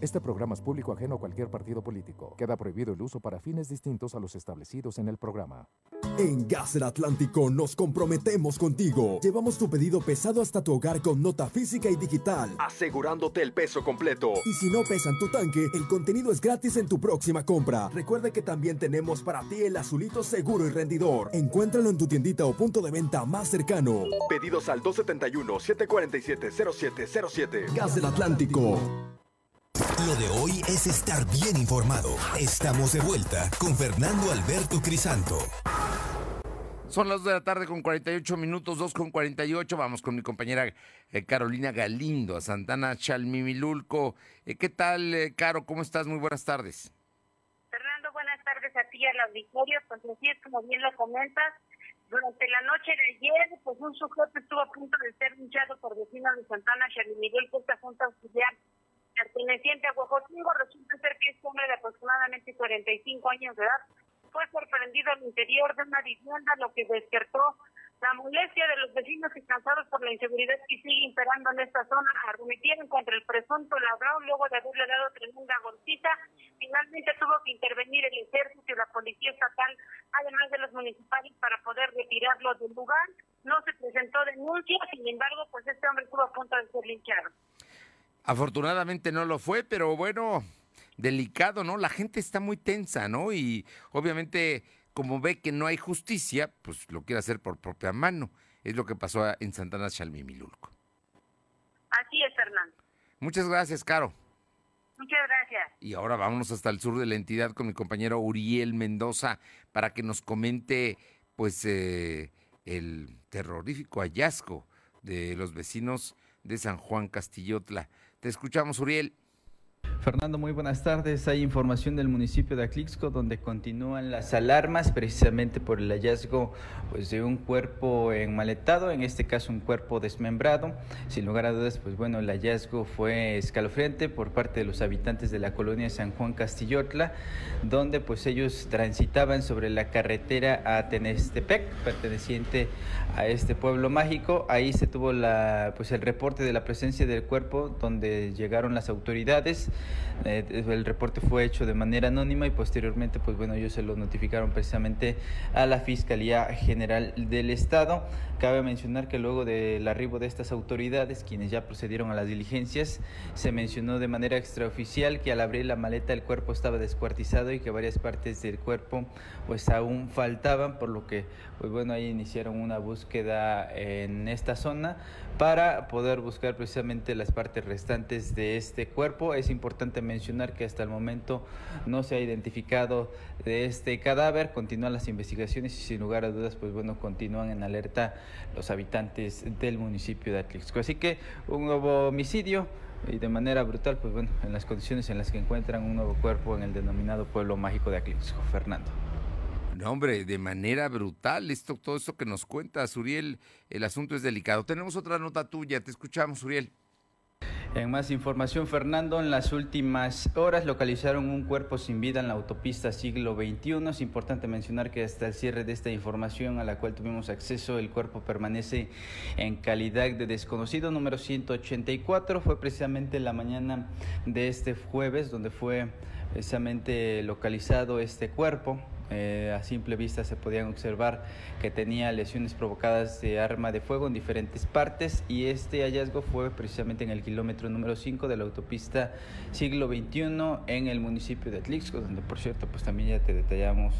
Este programa es público ajeno a cualquier partido político. Queda prohibido el uso para fines distintos a los establecidos en el programa. En Gas del Atlántico nos comprometemos contigo. Llevamos tu pedido pesado hasta tu hogar con nota física y digital, asegurándote el peso completo. Y si no pesan tu tanque, el contenido es gratis en tu próxima compra. Recuerda que también tenemos para ti el azulito seguro y rendidor. Encuéntralo en tu tiendita o punto de venta más cercano. Pedidos al 271-747-0707. Gas del Atlántico. Lo de hoy es estar bien informado. Estamos de vuelta con Fernando Alberto Crisanto. Son las 2 de la tarde con 48 minutos, 2 con 48. Vamos con mi compañera eh, Carolina Galindo a Santana Chalmimilulco. Eh, ¿Qué tal, eh, Caro? ¿Cómo estás? Muy buenas tardes. Fernando, buenas tardes a ti y al auditorio. Pues así es como bien lo comentas. Durante la noche de ayer, pues un sujeto estuvo a punto de ser hinchado por vecinos de Santana Chalmimilulco, esta junta auxiliar perteneciente a Huejotingo, resulta ser que es hombre de aproximadamente 45 años de edad. Fue sorprendido al interior de una vivienda, lo que despertó la molestia de los vecinos y cansados por la inseguridad que sigue imperando en esta zona. Arremetieron contra el presunto ladrón luego de haberle dado tremenda golpita. Finalmente tuvo que intervenir el ejército y la policía estatal, además de los municipales, para poder retirarlo del lugar. No se presentó denuncia, sin embargo, pues este hombre estuvo a punto de ser linchado. Afortunadamente no lo fue, pero bueno, delicado, ¿no? La gente está muy tensa, ¿no? Y obviamente, como ve que no hay justicia, pues lo quiere hacer por propia mano. Es lo que pasó en Santana Chalmimilulco. Así es, Fernando. Muchas gracias, Caro. Muchas gracias. Y ahora vámonos hasta el sur de la entidad con mi compañero Uriel Mendoza para que nos comente, pues, eh, el terrorífico hallazgo de los vecinos de San Juan Castillotla. Te escuchamos, Uriel. Fernando, muy buenas tardes. Hay información del municipio de Aclixco donde continúan las alarmas precisamente por el hallazgo pues, de un cuerpo enmaletado, en este caso un cuerpo desmembrado. Sin lugar a dudas, pues bueno, el hallazgo fue escalofriante por parte de los habitantes de la colonia San Juan Castillotla, donde pues ellos transitaban sobre la carretera a Tenestepec, perteneciente a este pueblo mágico. Ahí se tuvo la, pues, el reporte de la presencia del cuerpo donde llegaron las autoridades. Eh, el reporte fue hecho de manera anónima y posteriormente, pues bueno, ellos se lo notificaron precisamente a la Fiscalía General del Estado. Cabe mencionar que luego del arribo de estas autoridades, quienes ya procedieron a las diligencias, se mencionó de manera extraoficial que al abrir la maleta el cuerpo estaba descuartizado y que varias partes del cuerpo pues aún faltaban, por lo que pues bueno, ahí iniciaron una búsqueda en esta zona para poder buscar precisamente las partes restantes de este cuerpo. Es importante mencionar que hasta el momento no se ha identificado de este cadáver, continúan las investigaciones y sin lugar a dudas, pues bueno, continúan en alerta los habitantes del municipio de Atlixco. Así que un nuevo homicidio y de manera brutal, pues bueno, en las condiciones en las que encuentran un nuevo cuerpo en el denominado pueblo mágico de Atlixco. Fernando. No, hombre, de manera brutal, esto, todo esto que nos cuentas, Uriel, el asunto es delicado. Tenemos otra nota tuya, te escuchamos, Uriel. En más información, Fernando, en las últimas horas localizaron un cuerpo sin vida en la autopista siglo XXI. Es importante mencionar que hasta el cierre de esta información a la cual tuvimos acceso, el cuerpo permanece en calidad de desconocido. Número 184 fue precisamente la mañana de este jueves donde fue precisamente localizado este cuerpo. Eh, a simple vista se podían observar que tenía lesiones provocadas de arma de fuego en diferentes partes y este hallazgo fue precisamente en el kilómetro número 5 de la autopista siglo XXI en el municipio de Atlixco, donde por cierto pues también ya te detallamos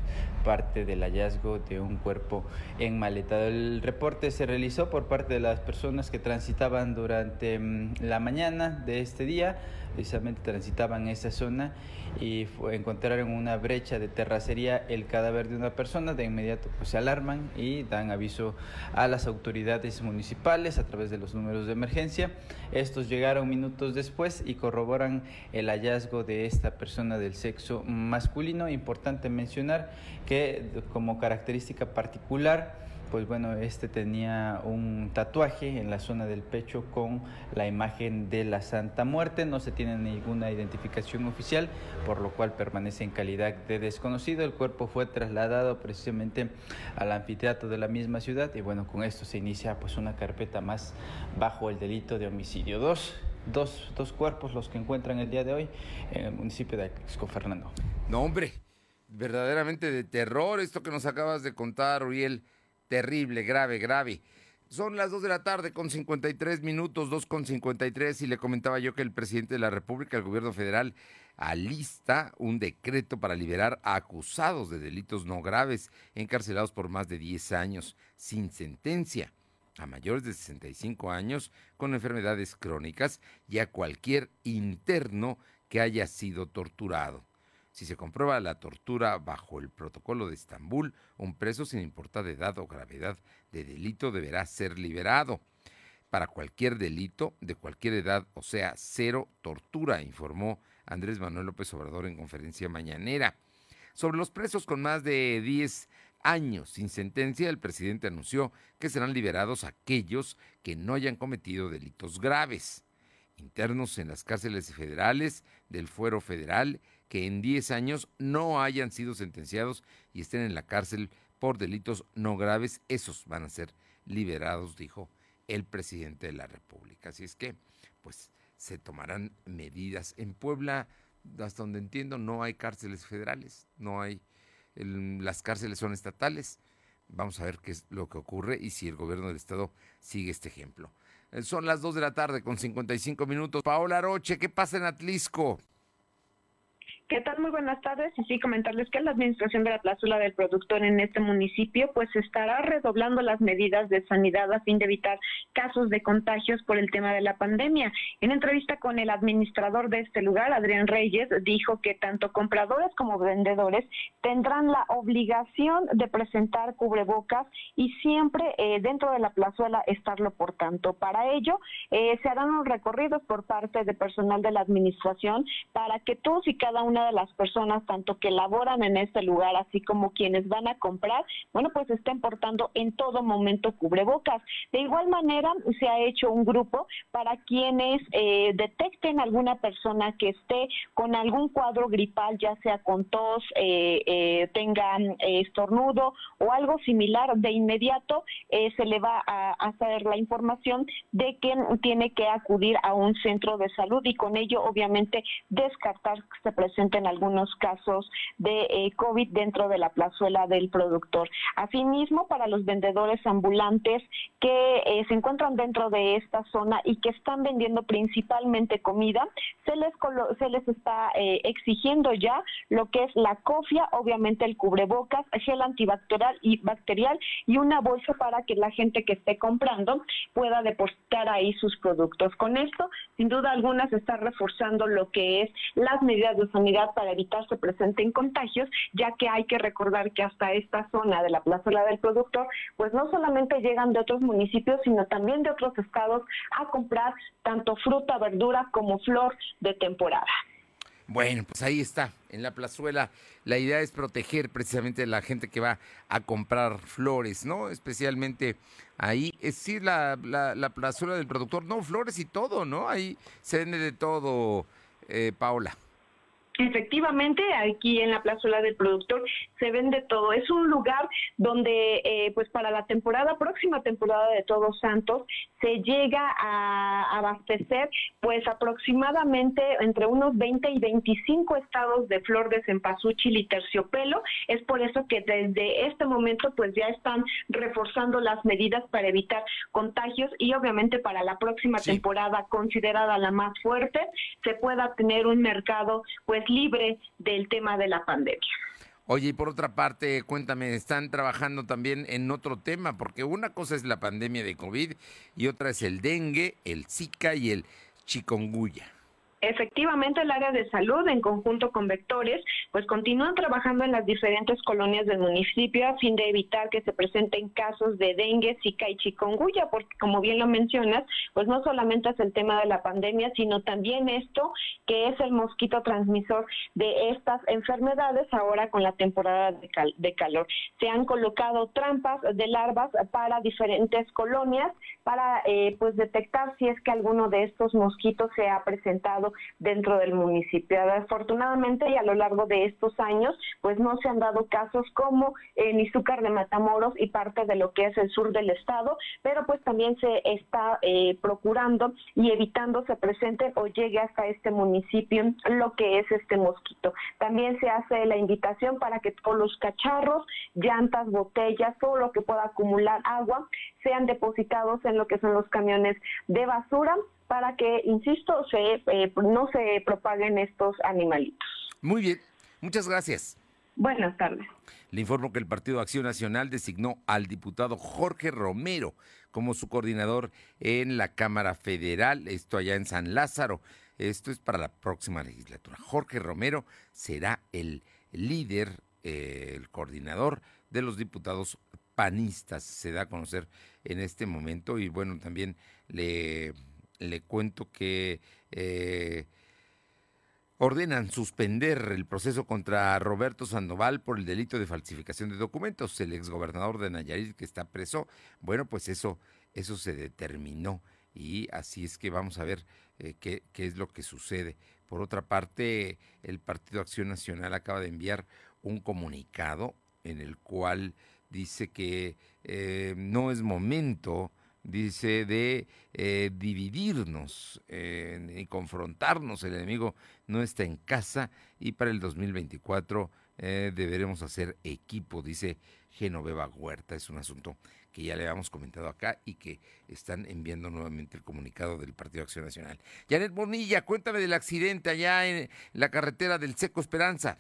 parte del hallazgo de un cuerpo en maleta. El reporte se realizó por parte de las personas que transitaban durante mm, la mañana de este día precisamente transitaban esa zona y encontraron una brecha de terracería el cadáver de una persona, de inmediato pues, se alarman y dan aviso a las autoridades municipales a través de los números de emergencia. Estos llegaron minutos después y corroboran el hallazgo de esta persona del sexo masculino. Importante mencionar que como característica particular, pues bueno, este tenía un tatuaje en la zona del pecho con la imagen de la Santa Muerte. No se tiene ninguna identificación oficial, por lo cual permanece en calidad de desconocido. El cuerpo fue trasladado precisamente al anfiteatro de la misma ciudad y bueno, con esto se inicia pues una carpeta más bajo el delito de homicidio. Dos, dos, dos cuerpos los que encuentran el día de hoy en el municipio de Axco, Fernando. No, hombre, verdaderamente de terror esto que nos acabas de contar, Uriel terrible, grave, grave. Son las 2 de la tarde con 53 minutos, 2 con 53, y le comentaba yo que el presidente de la República, el gobierno federal, alista un decreto para liberar a acusados de delitos no graves, encarcelados por más de 10 años, sin sentencia, a mayores de 65 años con enfermedades crónicas y a cualquier interno que haya sido torturado. Si se comprueba la tortura bajo el protocolo de Estambul, un preso sin importar de edad o gravedad de delito deberá ser liberado. Para cualquier delito, de cualquier edad, o sea, cero tortura, informó Andrés Manuel López Obrador en conferencia mañanera. Sobre los presos con más de 10 años sin sentencia, el presidente anunció que serán liberados aquellos que no hayan cometido delitos graves. Internos en las cárceles federales del fuero federal que en 10 años no hayan sido sentenciados y estén en la cárcel por delitos no graves, esos van a ser liberados, dijo el presidente de la República. Así es que, pues, se tomarán medidas. En Puebla, hasta donde entiendo, no hay cárceles federales, no hay, las cárceles son estatales. Vamos a ver qué es lo que ocurre y si el gobierno del estado sigue este ejemplo. Eh, son las 2 de la tarde con 55 minutos. Paola Roche, ¿qué pasa en Atlisco? ¿Qué tal? Muy buenas tardes. Y sí, comentarles que la administración de la plazuela del productor en este municipio pues estará redoblando las medidas de sanidad a fin de evitar casos de contagios por el tema de la pandemia. En entrevista con el administrador de este lugar, Adrián Reyes, dijo que tanto compradores como vendedores tendrán la obligación de presentar cubrebocas y siempre eh, dentro de la plazuela estarlo por tanto. Para ello, eh, se harán unos recorridos por parte de personal de la administración para que todos y cada de las personas, tanto que laboran en este lugar, así como quienes van a comprar, bueno, pues estén portando en todo momento cubrebocas. De igual manera, se ha hecho un grupo para quienes eh, detecten alguna persona que esté con algún cuadro gripal, ya sea con tos, eh, eh, tengan estornudo o algo similar, de inmediato se le va a hacer la información de que tiene que acudir a un centro de salud y con ello, obviamente, descartar que se presenten algunos casos de eh, COVID dentro de la plazuela del productor. Asimismo, para los vendedores ambulantes que eh, se encuentran dentro de esta zona y que están vendiendo principalmente comida, se les, se les está eh, exigiendo ya lo que es la cofia, obviamente el cubrebocas, gel antibacterial y bacterial y una bolsa para que la gente que esté comprando pueda depositar ahí sus productos. Con esto, sin duda alguna, se está reforzando lo que es las medidas de sanidad para evitar se presenten contagios, ya que hay que recordar que hasta esta zona de la plazuela del productor, pues no solamente llegan de otros municipios, sino también de otros estados a comprar tanto fruta, verdura como flor de temporada. Bueno, pues ahí está, en la plazuela. La idea es proteger precisamente a la gente que va a comprar flores, ¿no? Especialmente ahí, es decir, la, la, la plazuela del productor, no, flores y todo, ¿no? Ahí se vende de todo, eh, Paola. Efectivamente, aquí en la plazuela del productor se vende todo. Es un lugar donde, eh, pues para la temporada, próxima temporada de Todos Santos, se llega a abastecer, pues aproximadamente entre unos 20 y 25 estados de flor de cempasúchil y terciopelo. Es por eso que desde este momento, pues ya están reforzando las medidas para evitar contagios y obviamente para la próxima temporada, considerada la más fuerte, se pueda tener un mercado, pues libre del tema de la pandemia. Oye, y por otra parte, cuéntame, están trabajando también en otro tema, porque una cosa es la pandemia de COVID y otra es el dengue, el Zika y el chikungunya. Efectivamente, el área de salud, en conjunto con Vectores, pues continúan trabajando en las diferentes colonias del municipio a fin de evitar que se presenten casos de dengue, zika y chikungunya, porque como bien lo mencionas, pues no solamente es el tema de la pandemia, sino también esto que es el mosquito transmisor de estas enfermedades ahora con la temporada de, calor. Se han colocado trampas de larvas para diferentes colonias para eh, pues detectar si es que alguno de estos mosquitos se ha presentado dentro del municipio. Afortunadamente y a lo largo de estos años, pues no se han dado casos como en Izúcar de Matamoros y parte de lo que es el sur del estado, pero pues también se está eh, procurando y evitando se presente o llegue hasta este municipio lo que es este mosquito. También se hace la invitación para que todos los cacharros, llantas, botellas, todo lo que pueda acumular agua, sean depositados en lo que son los camiones de basura para que, insisto, se, eh, no se propaguen estos animalitos. Muy bien, muchas gracias. Buenas tardes. Le informo que el Partido Acción Nacional designó al diputado Jorge Romero como su coordinador en la Cámara Federal, esto allá en San Lázaro. Esto es para la próxima legislatura. Jorge Romero será el líder, eh, el coordinador de los diputados panistas, se da a conocer en este momento y bueno, también le le cuento que eh, ordenan suspender el proceso contra Roberto Sandoval por el delito de falsificación de documentos. El exgobernador de Nayarit que está preso, bueno, pues eso, eso se determinó y así es que vamos a ver eh, qué, qué es lo que sucede. Por otra parte, el Partido Acción Nacional acaba de enviar un comunicado en el cual dice que eh, no es momento dice, de eh, dividirnos eh, y confrontarnos. El enemigo no está en casa y para el 2024 eh, deberemos hacer equipo, dice Genoveva Huerta. Es un asunto que ya le habíamos comentado acá y que están enviando nuevamente el comunicado del Partido Acción Nacional. Janet Bonilla, cuéntame del accidente allá en la carretera del Seco Esperanza.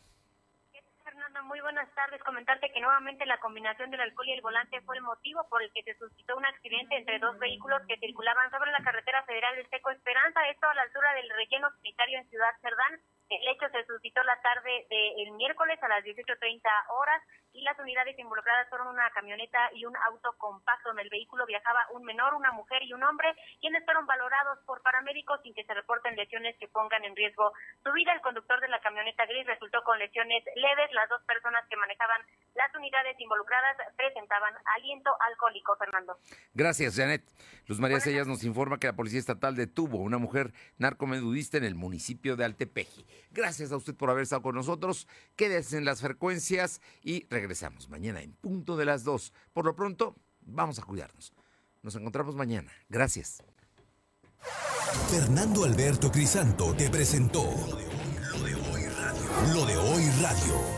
Muy buenas tardes. Comentarte que nuevamente la combinación del alcohol y el volante fue el motivo por el que se suscitó un accidente entre dos vehículos que circulaban sobre la carretera federal del Seco Esperanza, esto a la altura del relleno sanitario en Ciudad Cerdán. El hecho se suscitó la tarde del miércoles a las 18.30 horas y las unidades involucradas fueron una camioneta y un auto compacto. En el vehículo viajaba un menor, una mujer y un hombre, quienes fueron valorados por paramédicos sin que se reporten lesiones que pongan en riesgo su vida. El conductor de la camioneta gris resultó con lesiones leves. Las dos personas que manejaban las unidades involucradas presentaban aliento alcohólico, Fernando. Gracias, Janet. Luz María Sellas nos informa que la Policía Estatal detuvo a una mujer narcomedudista en el municipio de Altepeji. Gracias a usted por haber estado con nosotros. Quédese en las frecuencias y regresamos mañana en punto de las dos. Por lo pronto, vamos a cuidarnos. Nos encontramos mañana. Gracias. Fernando Alberto Crisanto te presentó Lo de Hoy Radio. Lo de Hoy Radio.